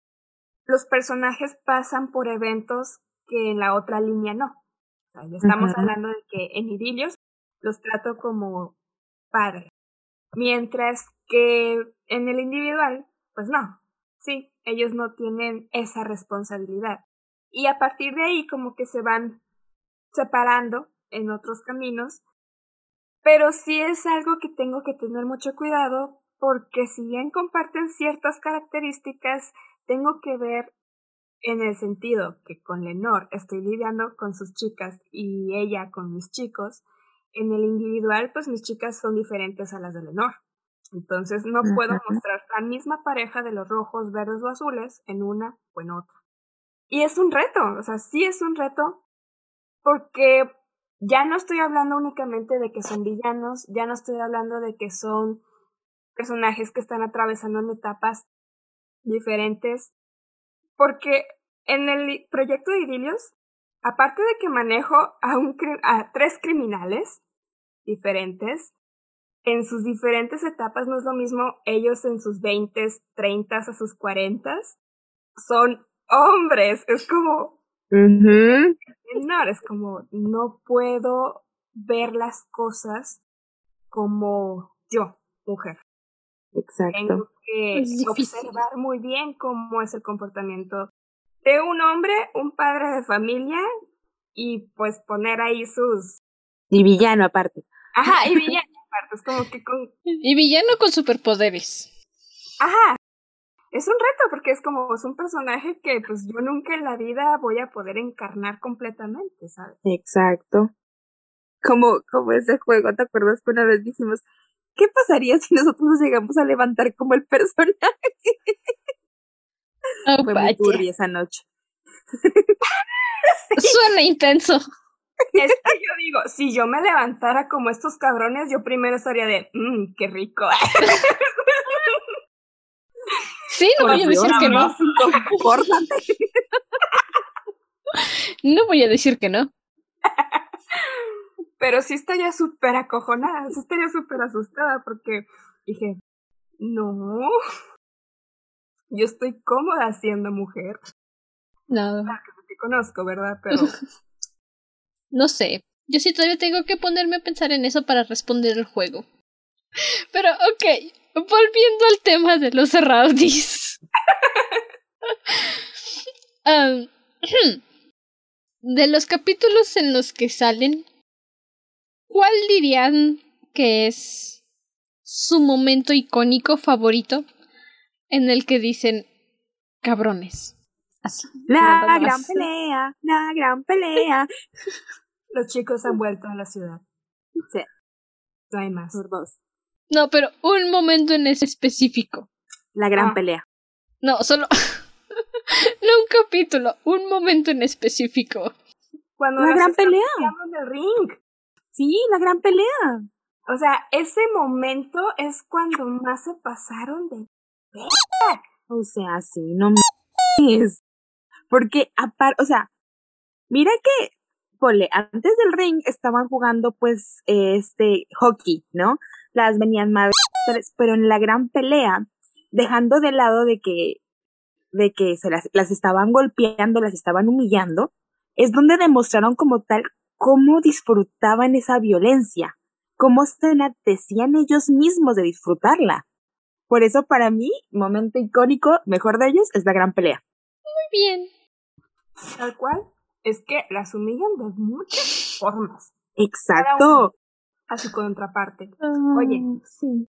los personajes pasan por eventos que en la otra línea no. O sea, ya estamos hablando de que en Idilios los trato como padres. Mientras que en el individual, pues no. Sí, ellos no tienen esa responsabilidad. Y a partir de ahí como que se van separando en otros caminos. Pero sí es algo que tengo que tener mucho cuidado porque si bien comparten ciertas características, tengo que ver en el sentido que con Lenor estoy lidiando con sus chicas y ella con mis chicos. En el individual, pues mis chicas son diferentes a las de Lenor. Entonces no puedo mostrar la misma pareja de los rojos, verdes o azules en una o en otra. Y es un reto, o sea, sí es un reto porque ya no estoy hablando únicamente de que son villanos, ya no estoy hablando de que son personajes que están atravesando en etapas diferentes, porque en el proyecto de Idilios, aparte de que manejo a, un, a tres criminales diferentes, en sus diferentes etapas no es lo mismo ellos en sus 20, 30 a sus 40, son hombres, es como menor, es como no puedo ver las cosas como yo, mujer. Exacto. Tengo que Es difícil. observar muy bien cómo es el comportamiento de un hombre, un padre de familia y pues poner ahí sus... Y villano aparte. Ajá, y villano aparte, es como que con... Y villano con superpoderes. Ajá, es un reto porque es como es un personaje que pues yo nunca en la vida voy a poder encarnar completamente, ¿sabes? Exacto. Como, como ese juego, ¿te acuerdas que una vez dijimos, ¿qué pasaría si nosotros nos llegamos a levantar como el personaje? Oh, Fue muy vaya. turbia esa noche. Suena intenso. Es que yo digo, si yo me levantara como estos cabrones, yo primero estaría de, mmm, qué rico. Sí, no voy a decir que no. No voy a decir que no. Pero sí estaría súper acojonada, sí estaría súper asustada porque dije, no, yo estoy cómoda siendo mujer. No. que te conozco, ¿verdad? Pero No sé. Yo sí todavía tengo que ponerme a pensar en eso para responder el juego. Pero, ok. Volviendo al tema de los rowdies. Um, de los capítulos en los que salen, ¿cuál dirían que es su momento icónico favorito en el que dicen cabrones? Así. La gran pelea, la gran pelea. los chicos han vuelto a la ciudad. Sí. No hay más. Por dos. No, pero un momento en ese específico. La gran Ah. pelea. No, solo. no un capítulo, un momento en específico. Cuando La gran pelea. peleando en el ring. Sí, la gran pelea. O sea, ese momento es cuando más se pasaron de... O sea, sí, no mames. Porque aparte, o sea, mira que, pole, antes del ring estaban jugando pues este hockey, ¿no? Las venían madres, pero en la gran pelea, dejando de lado de que, de que se las, las estaban golpeando, las estaban humillando, es donde demostraron como tal cómo disfrutaban esa violencia, cómo se enaltecían ellos mismos de disfrutarla. Por eso para mí, momento icónico, mejor de ellos, es la gran pelea. Muy bien. Tal cual. Es que las humillan de muchas formas. Exacto. A su contraparte. Ah, Oye. sí.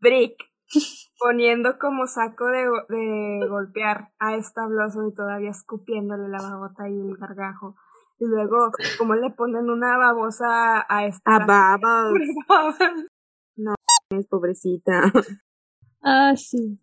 Brick poniendo como saco de, go- de golpear a esta Blossom y todavía escupiéndole la babota y el gargajo. Y luego, como le ponen una babosa a esta. A babas. babas. Es pobrecita. Ah, sí.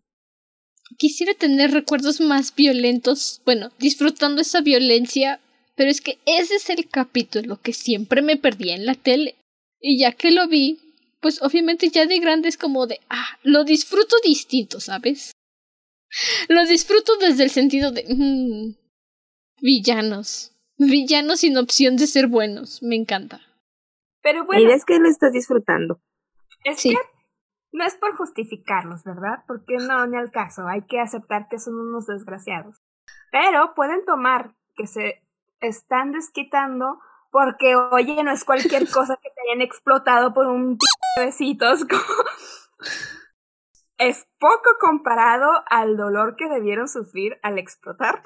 Quisiera tener recuerdos más violentos, bueno, disfrutando esa violencia, pero es que ese es el capítulo que siempre me perdía en la tele. Y ya que lo vi, pues obviamente ya de grande es como de, ah, lo disfruto distinto, ¿sabes? Lo disfruto desde el sentido de, mm, villanos. Villanos sin opción de ser buenos, me encanta. Pero La bueno, idea es que lo estás disfrutando. es sí. que no es por justificarlos, ¿verdad? Porque no, ni al caso. Hay que aceptar que son unos desgraciados. Pero pueden tomar que se están desquitando porque, oye, no es cualquier cosa que te hayan explotado por un besitos. es poco comparado al dolor que debieron sufrir al explotar.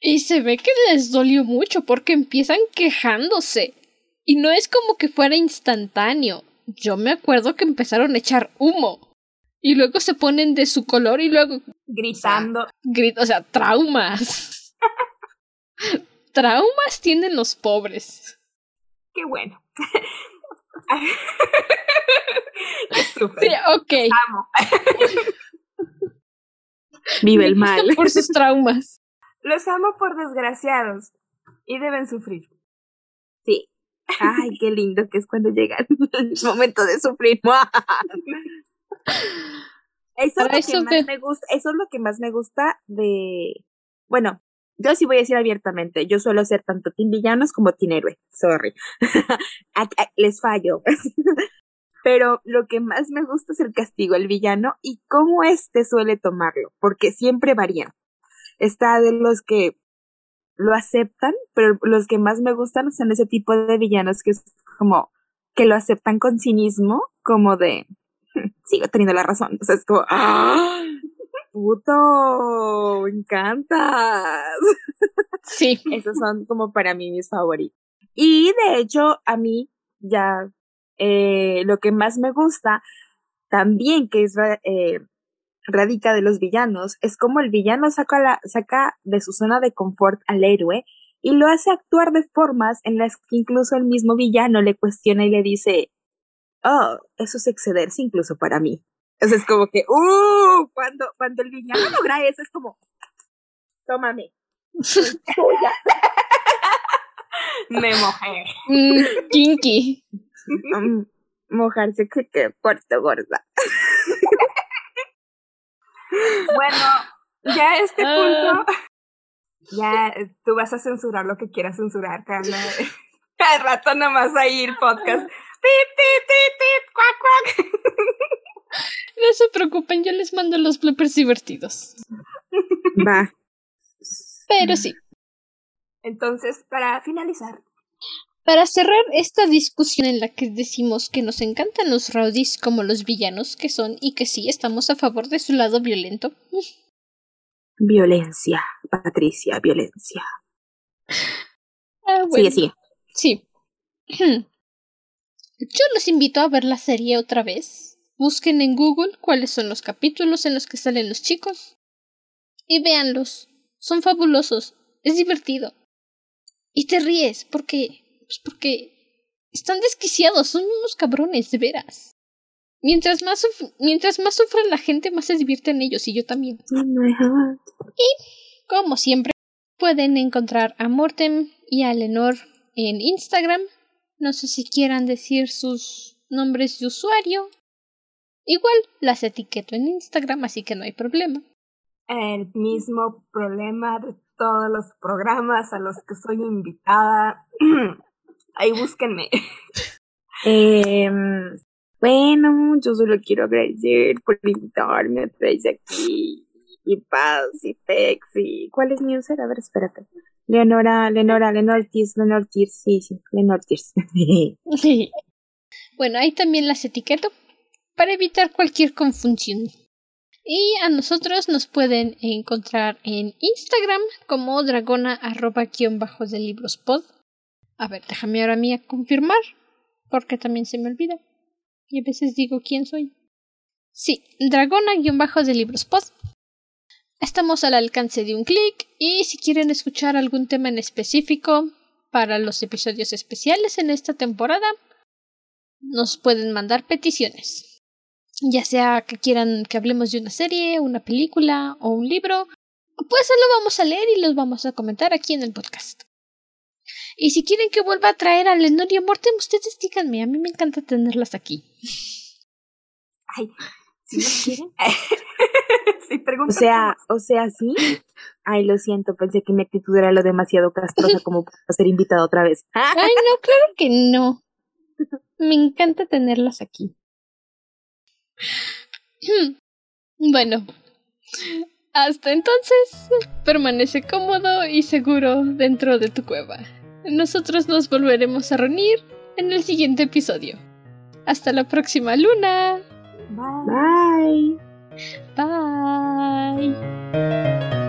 Y se ve que les dolió mucho porque empiezan quejándose. Y no es como que fuera instantáneo. Yo me acuerdo que empezaron a echar humo. Y luego se ponen de su color y luego Gritando. gritan, o sea, traumas. traumas tienen los pobres. Qué bueno. Sí, ok. Amo. Vive el mal. Por sus traumas. Los amo por desgraciados. Y deben sufrir. Sí. Ay, qué lindo que es cuando llega el momento de sufrir. Eso es lo eso que más me gusta, eso es lo que más me gusta de, bueno, yo sí voy a decir abiertamente, yo suelo ser tanto team villanos como team héroe, sorry, les fallo, pero lo que más me gusta es el castigo al villano y cómo este suele tomarlo, porque siempre varían. Está de los que lo aceptan, pero los que más me gustan son ese tipo de villanos que es como que lo aceptan con cinismo, como de sigo teniendo la razón. O sea, es como, ¡ah! ¡Puto! ¡Me encantas! Sí. Esos son como para mí mis favoritos. Y de hecho, a mí ya eh, lo que más me gusta también, que es eh, radica de los villanos, es como el villano saca, la, saca de su zona de confort al héroe y lo hace actuar de formas en las que incluso el mismo villano le cuestiona y le dice, oh, eso es excederse incluso para mí. Eso es como que, uh, cuando, cuando el villano logra eso es como, tómame. soy tuya". Me mojé. Mm, kinky. Mm, mojarse que te puerto gorda. Bueno, ya a este Ah. punto, ya tú vas a censurar lo que quieras censurar, Carla. Al rato nomás a ir podcast. Tit, tit, tit, tit, cuac, cuac. No se preocupen, yo les mando los bloopers divertidos. Va. Pero sí, Entonces, para finalizar, para cerrar esta discusión en la que decimos que nos encantan los rowdies como los villanos que son y que sí estamos a favor de su lado violento. Violencia, Patricia, violencia. Ah, bueno. Sigue, sigue. Sí. Yo los invito a ver la serie otra vez. Busquen en Google cuáles son los capítulos en los que salen los chicos. Y véanlos. Son fabulosos. Es divertido. Y te ríes porque. Pues porque. Están desquiciados. Son unos cabrones, de veras. Mientras más, mientras más sufren la gente, más se divierten ellos y yo también. My heart. Como siempre, pueden encontrar a Mortem y a Lenor en Instagram. No sé si quieran decir sus nombres de usuario. Igual las etiqueto en Instagram, así que no hay problema. el mismo problema de todos los programas a los que soy invitada. Ahí búsquenme. Em, bueno, yo solo quiero agradecer por invitarme otra vez aquí. Y Paz y Tex y... ¿Cuál es mi user? A ver, espérate. Leonora, Leonora, Lenortis, Lenortis, sí, sí, Lenortis. Bueno, ahí también las etiqueto para evitar cualquier confusión. Y a nosotros nos pueden encontrar en Instagram como dragona arroba. A ver, déjame ahora a mí a confirmar, porque también se me olvida. Y a veces digo quién soy. Sí, dragona guion. Estamos al alcance de un clic y si quieren escuchar algún tema en específico para los episodios especiales en esta temporada, nos pueden mandar peticiones. Ya sea que quieran que hablemos de una serie, una película o un libro, pues lo vamos a leer y los vamos a comentar aquí en el podcast. Y si quieren que vuelva a traer a Lenor y a Mortem, ustedes díganme, a mí me encanta tenerlas aquí. Ay, si no quieren. si O sea, o sea, sí. Ay, lo siento, pensé que mi actitud era lo demasiado castrosa como para ser invitada otra vez. Ay, no, claro que no. Me encanta tenerlas aquí. Bueno, hasta entonces, permanece cómodo y seguro dentro de tu cueva. Nosotros nos volveremos a reunir en el siguiente episodio. Hasta la próxima luna. Bye. Bye. Bye.